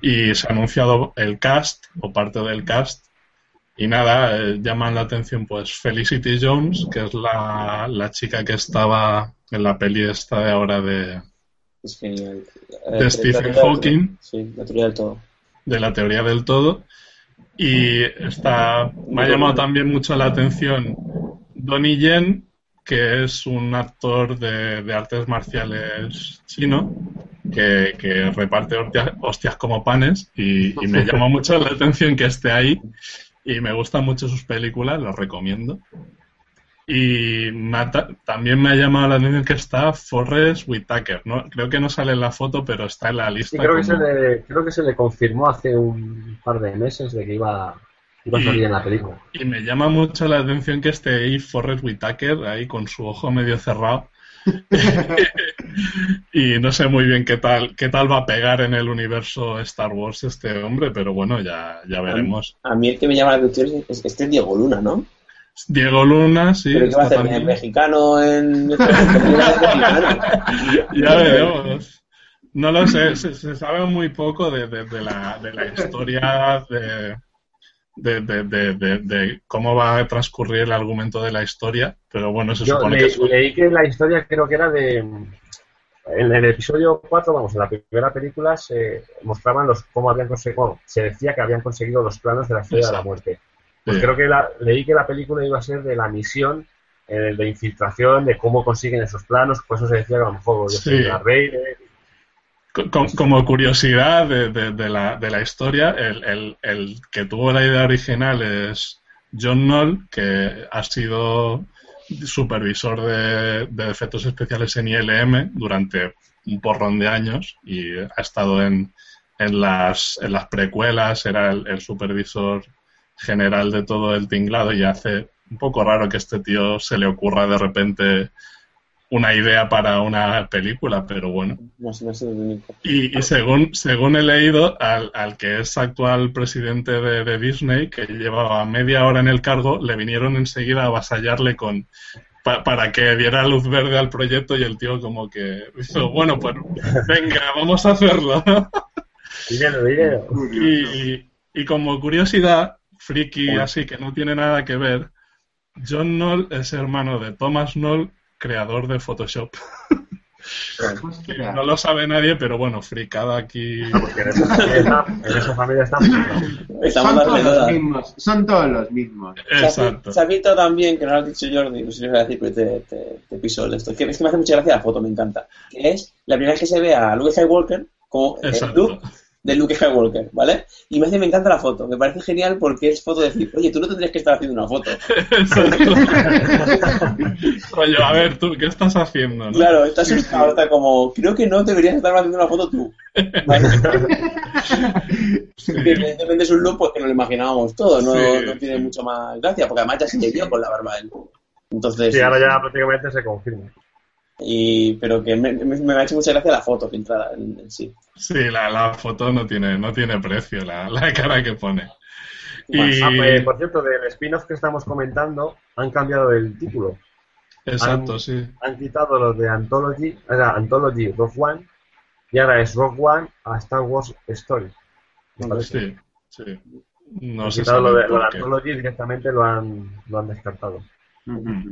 y se ha anunciado el cast o parte del cast y nada, eh, llaman la atención pues Felicity Jones, que es la, la chica que estaba en la peli esta de ahora de, Es genial. De Eh, Stephen Hawking. Sí, la teoría del todo. de la teoría del todo. Y está, me ha llamado también mucho la atención Donnie Yen, que es un actor de, artes marciales chino, que, que reparte hostias, hostias como panes, y, y me llama mucho la atención que esté ahí. Y me gustan mucho sus películas, las recomiendo. Y también me ha llamado la atención que está Forrest Whitaker. ¿no? Creo que no sale en la foto, pero está en la lista. Sí, creo que, se le, creo que se le confirmó hace un par de meses de que iba, iba a salir en la película. Y me llama mucho la atención que esté ahí Forrest Whitaker, ahí con su ojo medio cerrado. y no sé muy bien qué tal, qué tal va a pegar en el universo Star Wars este hombre, pero bueno, ya, ya veremos. A mí el que me llama la atención es, es este Diego Luna, ¿no? Diego Luna, sí. ¿Pero qué va a hacer? ¿El mexicano en... ¿Qué va a hacer mexicano? ya veremos. No lo sé, se, se sabe muy poco de, de- de la, de la historia de, de, de- de- de- de cómo va a transcurrir el argumento de la historia, pero bueno, se Yo supone le- que es leí que la historia creo que era de... En el episodio 4, vamos, en la primera película se mostraban los cómo habían conseguido, bueno, se decía que habían conseguido los planos de la estrella de la muerte. Pues Sí. creo que la- leí que la película iba a ser de la misión eh, de infiltración, de cómo consiguen esos planos, por eso se decía que a lo mejor yo Sí. Vader, Co- co- Como curiosidad de, de- de la, de la historia, el, el- el que tuvo la idea original es John Knoll, que ha sido supervisor de, de efectos especiales en ILM durante un porrón de años y ha estado en, en, las, en las precuelas, era el, el supervisor general de todo el tinglado y hace un poco raro que este tío se le ocurra de repente una idea para una película, pero bueno. No sé, no sé el único. Y, y según, según he leído, al, al que es actual presidente de, de Disney, que llevaba media hora en el cargo, le vinieron enseguida a avasallarle con pa- para que diera luz verde al proyecto y el tío como que dijo, bueno, pues venga, vamos a hacerlo. dinero, dinero. y, y- y como curiosidad, friki así que no tiene nada que ver, John Knoll es hermano de Thomas Knoll, creador de Photoshop. Hostia. No lo sabe nadie, pero bueno, fricada aquí. Porque en esa familia está, en esa familia está Estamos Son todos los mismos. Son todos los mismos. Exacto. También, que no lo has dicho Jordi, no sé si lo voy a decir, pero te, te, te piso el esto. Es que, me hace mucha gracia la foto, me encanta. Que es la primera vez que se ve a Luke Skywalker como look de Luke Skywalker, ¿vale? Y me hace, me encanta la foto. Me parece genial porque es foto de decir, oye, tú no tendrías que estar haciendo una foto. Rollo, a ver, tú, ¿qué estás haciendo? no? Claro, está asustado, está como, creo que no deberías estar haciendo una foto tú. ¿Vale? Sí. Evidentemente es un look pues, que nos lo imaginábamos todo, no, Sí, no tiene sí. mucho más gracia, porque además ya se le vio con la barba él. Entonces, Sí, ahora ya prácticamente se confirma. Y, pero que me, me, me ha hecho mucha gracia la foto filtrada en, en sí. Sí, la, la foto no tiene, no tiene precio, la, la cara que pone. Y, Ah, pues, por cierto, del spin-off que estamos comentando, han cambiado el título. exacto, han- sí. Han quitado los de Anthology, era Anthology Rogue One, y ahora es Rogue One a Star Wars Story. Sí, sí. No han sé quitado lo de, lo. Anthology directamente lo han, lo han descartado. Ver,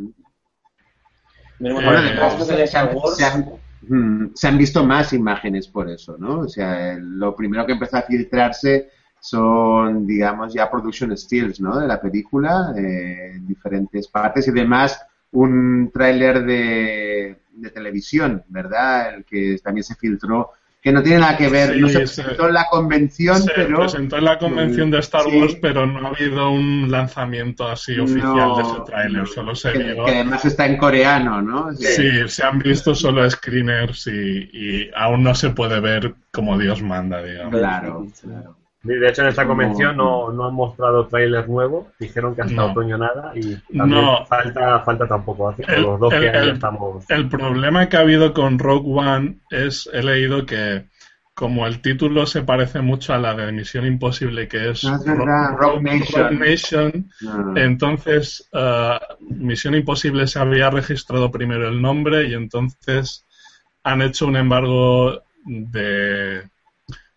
Bueno, de se, Star han, Wars. se han- mm, se han visto más imágenes por eso, ¿no? O sea, lo primero que empezó a filtrarse son, digamos, ya production stills, ¿no? De la película, eh, en diferentes partes y además un tráiler de, de televisión, ¿verdad? El que también se filtró, que no tiene nada que ver, Sí, no se se- presentó en la convención, Se pero... presentó en la convención de Star Sí. Wars, pero no ha habido un lanzamiento así oficial No, de ese tráiler. Solo se que, vio. que además está en coreano, ¿no? Sea, Sí, se han visto solo screeners y, y aún no se puede ver como Dios manda, digamos. Claro, claro. De hecho, en esta convención no, no han mostrado tráiler nuevo. Dijeron que hasta No. otoño nada. Y también No. falta, falta tampoco. Así que El- los dos el- que el- estamos. El problema que ha habido con Rogue One es, he leído que como el título se parece mucho a la de Misión Imposible, que es es verdad, Rogue Nation. Nation, Ah. entonces eh, Misión Imposible se había registrado primero el nombre y entonces han hecho un embargo de,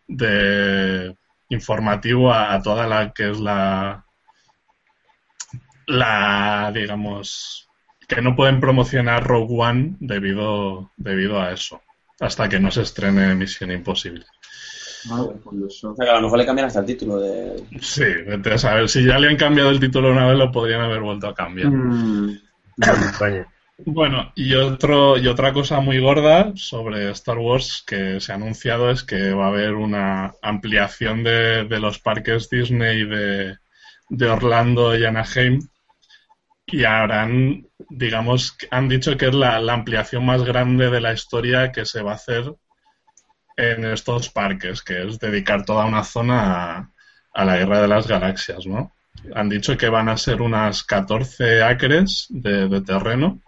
de informativo a, a toda la que es la la digamos que no pueden promocionar Rogue One debido debido a eso hasta que no se estrene Misión Imposible. Curioso. O sea, que a lo mejor le cambian hasta el título de... Sí, vete a saber si ya le han cambiado el título una vez lo podrían haber vuelto a cambiar. Mm, no me extraña. Bueno, y otro y otra cosa muy gorda sobre Star Wars que se ha anunciado es que va a haber una ampliación de, de los parques Disney de, de Orlando y Anaheim y habrán, digamos, han dicho que es la, la ampliación más grande de la historia que se va a hacer en estos parques, que es dedicar toda una zona a, la Guerra de las Galaxias, ¿no? Han dicho que van a ser unas 14 acres de terreno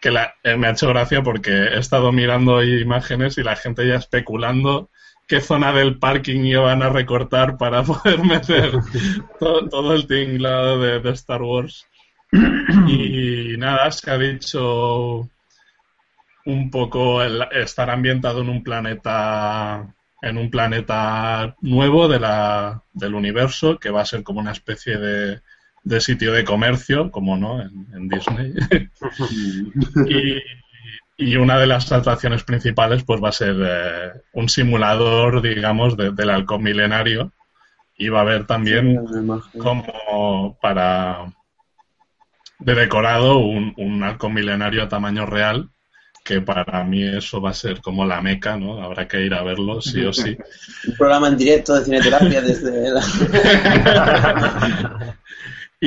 que la- eh, me ha hecho gracia porque he estado mirando imágenes y la gente ya especulando qué zona del parking iban a recortar para poder meter to- todo, el tinglado de, de Star Wars. Y nada, se ha dicho un poco el- estar ambientado en un planeta en un planeta nuevo de la, del universo que va a ser como una especie de, de sitio de comercio, como no, en, en Disney. y, y una de las atracciones principales pues va a ser eh, un simulador, digamos, de- del halcón milenario. Y va a haber también como para de decorado un, un halcón milenario a tamaño real que para mí eso va a ser como la meca, ¿no? Habrá que ir a verlo sí o sí. Un programa en directo de cineterapia desde... la-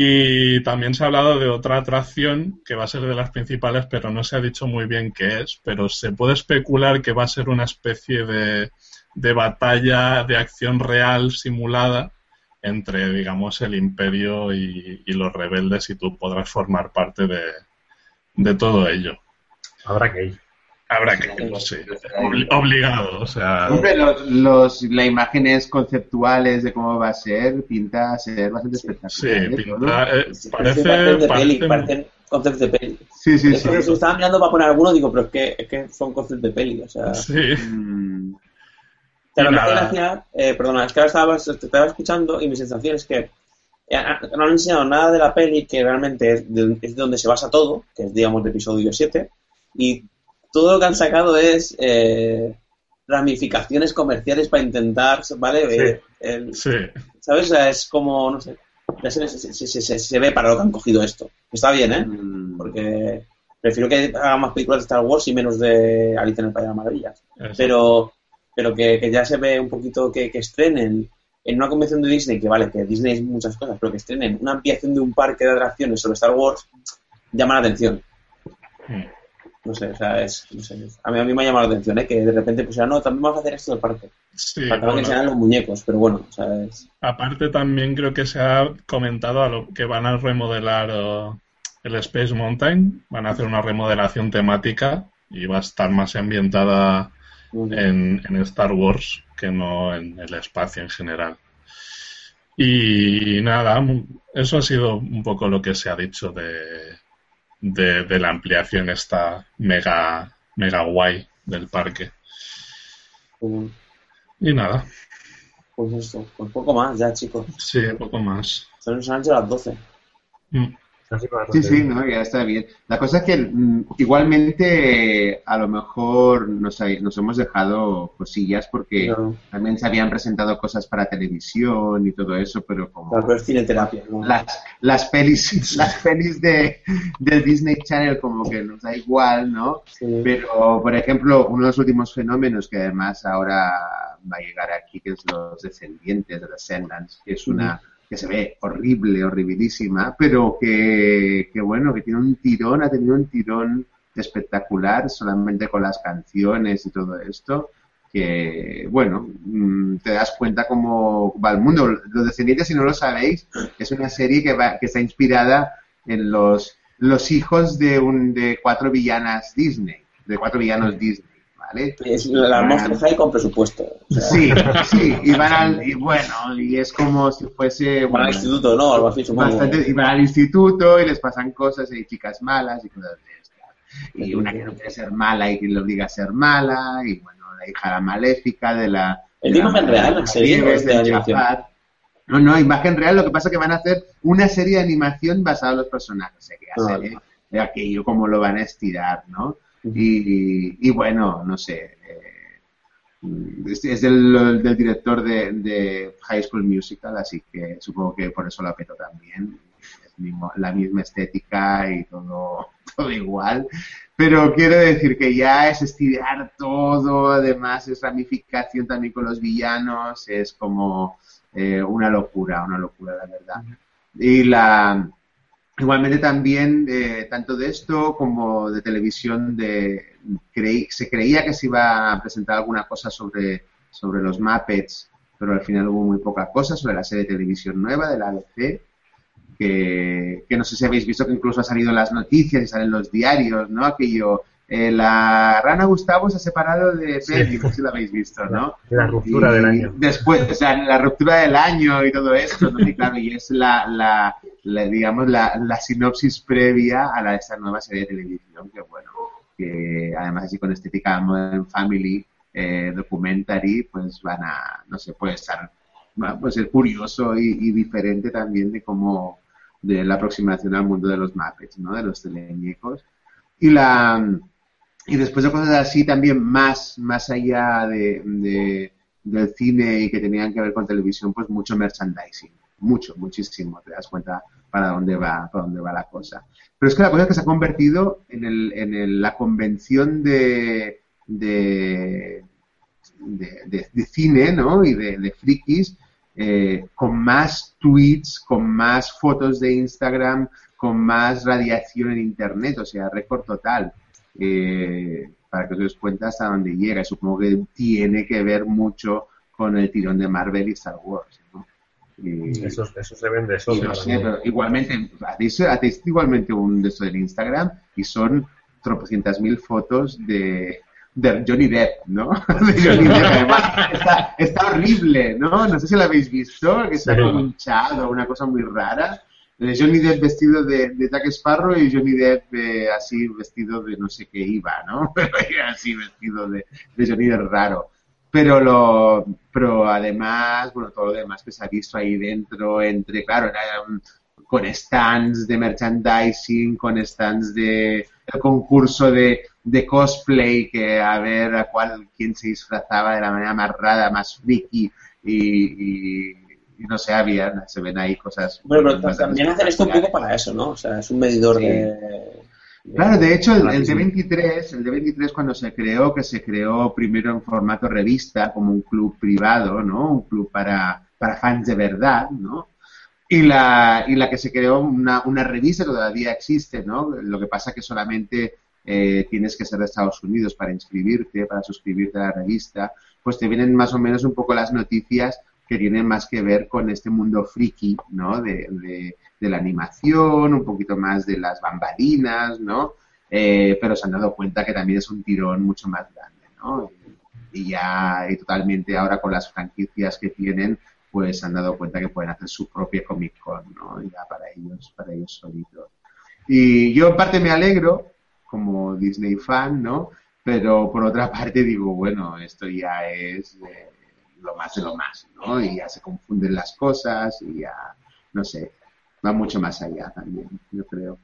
Y también se ha hablado de otra atracción que va a ser de las principales, pero no se ha dicho muy bien qué es. Pero se puede especular que va a ser una especie de, de batalla de acción real simulada entre, digamos, el imperio y, y los rebeldes y tú podrás formar parte de, de todo ello. Habrá que ir. Habrá que sí. Obli- obligado, o sea... Hombre, los, los, las imágenes conceptuales de cómo va a ser pinta a ser bastante Sí, espectacular. ¿eh? Todo. pinta, eh, parecen parece, peli, parecen conceptos de peli. Sí, sí, Es sí. que se estaba mirando para poner alguno, digo, pero es que, es que son conceptos de peli, o sea... sí. Mm, Claro, Y me hace gracia, eh, perdona, es que ahora estaba, te estaba escuchando y mi sensación es que eh, no han enseñado nada de la peli que realmente es de, es de donde se basa todo, que es, digamos, de episodio 7, y todo lo que han sacado es eh, ramificaciones comerciales para intentar, ¿vale? Sí. Eh, el- Sí, ¿Sabes? O sea, es como, no sé, ya se, se, se- se- se ve para lo que han cogido esto. Está bien, ¿eh? mm. Porque prefiero que hagan más películas de Star Wars y menos de Alicia en el País de las Maravillas eso. pero pero que, que ya se ve un poquito que, que estrenen en una convención de Disney, que vale, que Disney es muchas cosas, pero que estrenen una ampliación de un parque de atracciones sobre Star Wars, llama la atención. Mm. No sé, o sea, es, no sé, a mí, a mí me ha llamado la atención, ¿eh? que de repente pues no, también vamos a hacer esto parque. Sí, que bueno. enseñaran los muñecos, pero bueno, o sea, es... Aparte también creo que se ha comentado a lo que van a remodelar el Space Mountain, van a hacer una remodelación temática y va a estar más ambientada en, en Star Wars que no en el espacio en general. Y nada, eso ha sido un poco lo que se ha dicho de, de, de la ampliación esta mega, mega guay del parque. Y nada, pues esto, pues poco más ya, chicos. sí, poco más. Son son las 12. Mm. Sí, sí, no, ya está bien. La cosa es que mm, igualmente a lo mejor nos, hay- nos hemos dejado cosillas porque No, también se habían presentado cosas para televisión y todo eso, pero como pero es ¿no? las, las pelis, las pelis de, del Disney Channel como que nos da igual, ¿no? Sí. Pero, por ejemplo, uno de los últimos fenómenos que además ahora va a llegar aquí, que es Los Descendientes, de Descendants, que es una que se ve horrible, horribilísima, pero que, que bueno, que tiene un tirón, ha tenido un tirón espectacular solamente con las canciones y todo esto, que, bueno, mm, te das cuenta cómo va el mundo. Los Descendientes, si no lo sabéis, es una serie que, va, que está inspirada en los, los hijos de, un, de cuatro villanas Disney, de cuatro villanos Disney, ¿vale? Es la Monster High con presupuesto. O sea, Sí, sí, y van al, y bueno, y es como si fuese, Van al bueno, instituto, ¿no? Algo así, supongo. bastante, y van al instituto y les pasan cosas, y hay chicas malas y cosas de estas. Y una que no quiere ser mala y que le obliga a ser mala, y bueno, la hija la maléfica de la... ¿Es de de imagen real, de. No, no, imagen real, lo que pasa es que van a hacer una serie de animación basada en los personajes, o sea, que aquello como lo van a estirar, ¿no? Y, y bueno, no sé, eh, es, es del, del director de, de High School Musical, así que supongo que por eso la petó también. Es mismo- la misma estética y todo, todo igual. Pero quiero decir que ya es estirar todo, además es ramificación también con los villanos, es como eh, una locura, una locura, la verdad. Y la, Igualmente también, eh, tanto de esto como de televisión, de, creí- se creía que se iba a presentar alguna cosa sobre, sobre los Muppets, pero al final hubo muy poca cosa sobre la serie de televisión nueva de la ABC, que, que no sé si habéis visto que incluso ha salido en las noticias y salen los diarios, ¿no? Aquello, eh, la rana Gustavo se ha separado de Sí. Penny, no sé si lo habéis visto, ¿no? La ruptura Y del año. Después, o sea, la ruptura del año y todo esto, ¿no? Y claro, y es la, la, la, digamos, la, la sinopsis previa a la, esta nueva serie de televisión, que bueno, que además así con estética Modern Family, eh, documentary, pues van a, no sé, puede estar, puede ser curioso y, diferente también de cómo, de la aproximación al mundo de los Muppets, ¿no? De los teleñecos. Y la, y después de cosas así también más, más allá de- del cine y que tenían que ver con televisión, pues mucho merchandising. Mucho, muchísimo. Te das cuenta para dónde va, para dónde va la cosa. Pero es que la cosa es que se ha convertido en, el, en el- la convención de, de, cine, ¿no? Y de, frikis, eh, con más tweets, con más fotos de Instagram, con más radiación en Internet, o sea, récord total. Eh, para que os des cuenta hasta dónde llega. Supongo que tiene que ver mucho con el tirón de Marvel y Star Wars. Y- Eso, eso se vende solo. sé, pero igualmente, hacéis, hacéis igualmente un de esto del Instagram y son tropocientas mil fotos de, de Johnny Depp, ¿no? De Johnny Depp, además, está, está horrible, ¿no? No sé si lo habéis visto, que está Sí. como hinchado, una cosa muy rara. De Johnny Depp vestido de, de Jack Sparrow y Johnny Depp eh, así vestido de no sé qué iba, ¿no? Pero así vestido de, de Johnny Depp raro pero lo pero además bueno todo lo demás que se ha visto ahí dentro entre claro era, um, con stands de merchandising con stands de el concurso de, de cosplay que a ver a cuál quién se disfrazaba de la manera más rara más friki y, y, y no sé había se ven ahí cosas Bueno, pero también hacen esto un poco para eso, ¿no? O sea, es un medidor Sí. de... Claro, de hecho, el, el fanatismo. D23, el D23 cuando se creó, que se creó primero en formato revista, como un club privado, ¿no? Un club para, para fans de verdad, ¿no? Y la, y la que se creó una, una revista todavía existe, ¿no? Lo que pasa que solamente eh, tienes que ser de Estados Unidos para inscribirte, para suscribirte a la revista, pues te vienen más o menos un poco las noticias que tienen más que ver con este mundo friki, ¿no? De, de, de la animación, un poquito más de las bambalinas, ¿no? Eh, pero se han dado cuenta que también es un tirón mucho más grande, ¿no? Y ya y totalmente ahora con las franquicias que tienen, pues se han dado cuenta que pueden hacer su propia Comic Con, ¿no? Ya para ellos, para ellos solitos. Y yo en parte me alegro, como Disney fan, ¿no? Pero por otra parte digo, bueno, esto ya es eh, lo más de lo más, ¿no? Y ya se confunden las cosas y ya, no sé. Va mucho más allá también, yo creo.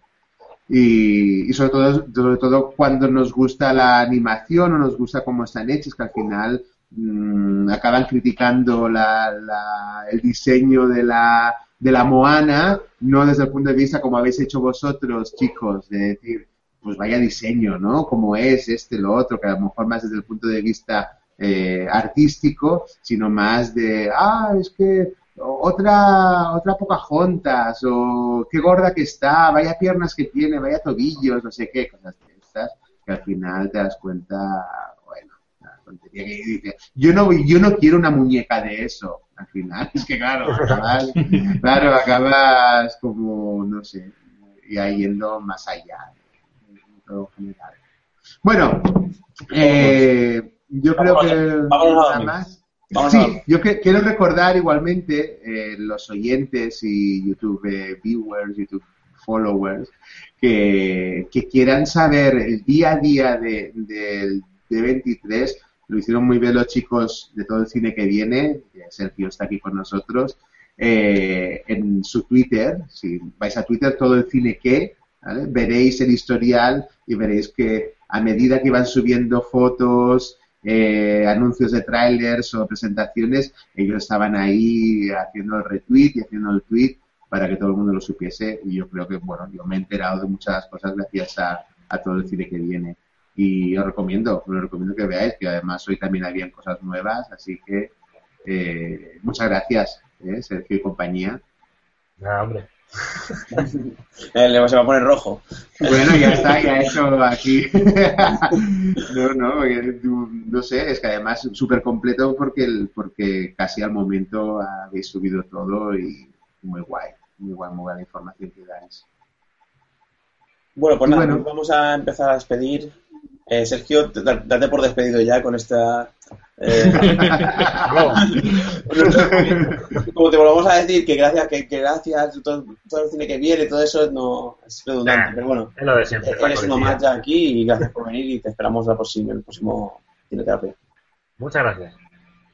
Y, sobre todo sobre todo cuando nos gusta la animación o nos gusta cómo están hechas, que al final mm, acaban criticando la, la- el diseño de la, de la Moana, no desde el punto de vista como habéis hecho vosotros, chicos, de decir, pues vaya diseño, ¿no? Como es este, lo otro, que a lo mejor más desde el punto de vista eh, artístico, sino más de, ah, es que otra, otra Pocahontas, o qué gorda que está, vaya piernas que tiene, vaya tobillos, no sé qué, cosas de estas, que al final te das cuenta, bueno, la tontería que dice. Yo no, yo no quiero una muñeca de eso, al final, es que claro, acabas, claro, acabas como, no sé, ya yendo más allá, en todo general. Bueno, eh, yo creo que nada más. Vamos sí, yo que- quiero recordar igualmente eh, los oyentes y YouTube eh, viewers, YouTube followers, que, que quieran saber el día a día de, del D23. Lo hicieron muy bien los chicos de todo el cine que viene. que Sergio está aquí con nosotros. eh, en su Twitter, si vais a Twitter, todo el cine que, ¿vale? veréis el historial y veréis que a medida que van subiendo fotos, eh, anuncios de trailers o presentaciones, ellos estaban ahí haciendo el retweet y haciendo el tweet para que todo el mundo lo supiese y yo creo que, bueno, yo me he enterado de muchas cosas gracias a, a todo el cine que viene y os recomiendo, os recomiendo que veáis que además hoy también habían cosas nuevas, así que eh, muchas gracias, eh, Sergio y compañía. Nada, hombre. Eh, le- se va a poner rojo. Bueno, ya está, ya hecho aquí. no, no, porque no sé, es que además súper completo porque, el, porque casi al momento habéis subido todo y muy guay, muy guay, muy buena información que dais. Bueno, pues nada, bueno. vamos a empezar a despedir. Eh, Sergio, date por despedido ya con esta... eh, como te volvemos a decir, que gracias, que, que gracias, todo, todo el cine que viene, todo eso no es redundante, Nah. pero bueno, Es lo de siempre. eres uno más ya aquí y gracias por venir y te esperamos la próxima, el próximo Cineterapia. Muchas gracias.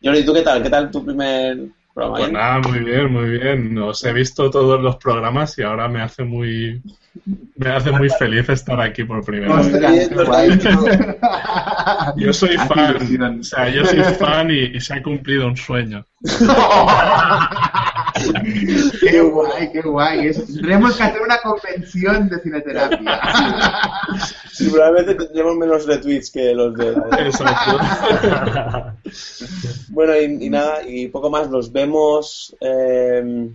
Jordi, ¿tú qué tal? ¿Qué tal tu primer programa? Pues ¿Bien? nada, muy bien, muy bien. Os he visto todos los programas y ahora me hace muy me hace muy feliz estar aquí por primera vez. Ostras, qué guay. Yo soy Hace fan, o sea, yo soy fan y, y se ha cumplido un sueño. qué guay, qué guay. Tendremos que hacer una convención de cineterapia. Sí, probablemente tendremos menos retweets que los de... Exacto. Bueno, y, y nada, y poco más. Nos vemos eh,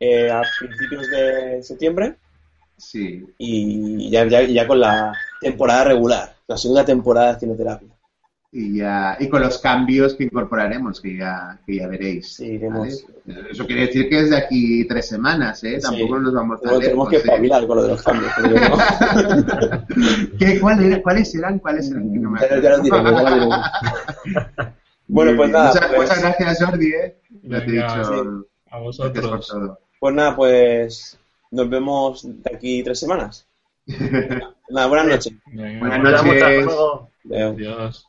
eh, a principios de septiembre Sí, y ya, ya, ya con la temporada regular, la segunda temporada de Cineterapia. y ya y con los cambios que incorporaremos, que ya, que ya veréis. Sí, ¿vale? Eso quiere decir que es de aquí tres semanas, ¿eh? Sí. Tampoco nos vamos a Luego tenemos que espabilar con lo de los cambios. porque no- ¿Qué, cuál ¿Cuáles eran? ¿Cuáles eran? Que no me Ya- ya los diremos, ya los diremos. Bueno, pues nada, Muchas, pues- muchas gracias, Jordi, ¿eh? Ya te he Venga, dicho. sí. A vosotros. Pues nada, pues nos vemos de aquí tres semanas. Nada, buenas noches. Venga, Buenas noches. hasta luego. Adeu. Adiós.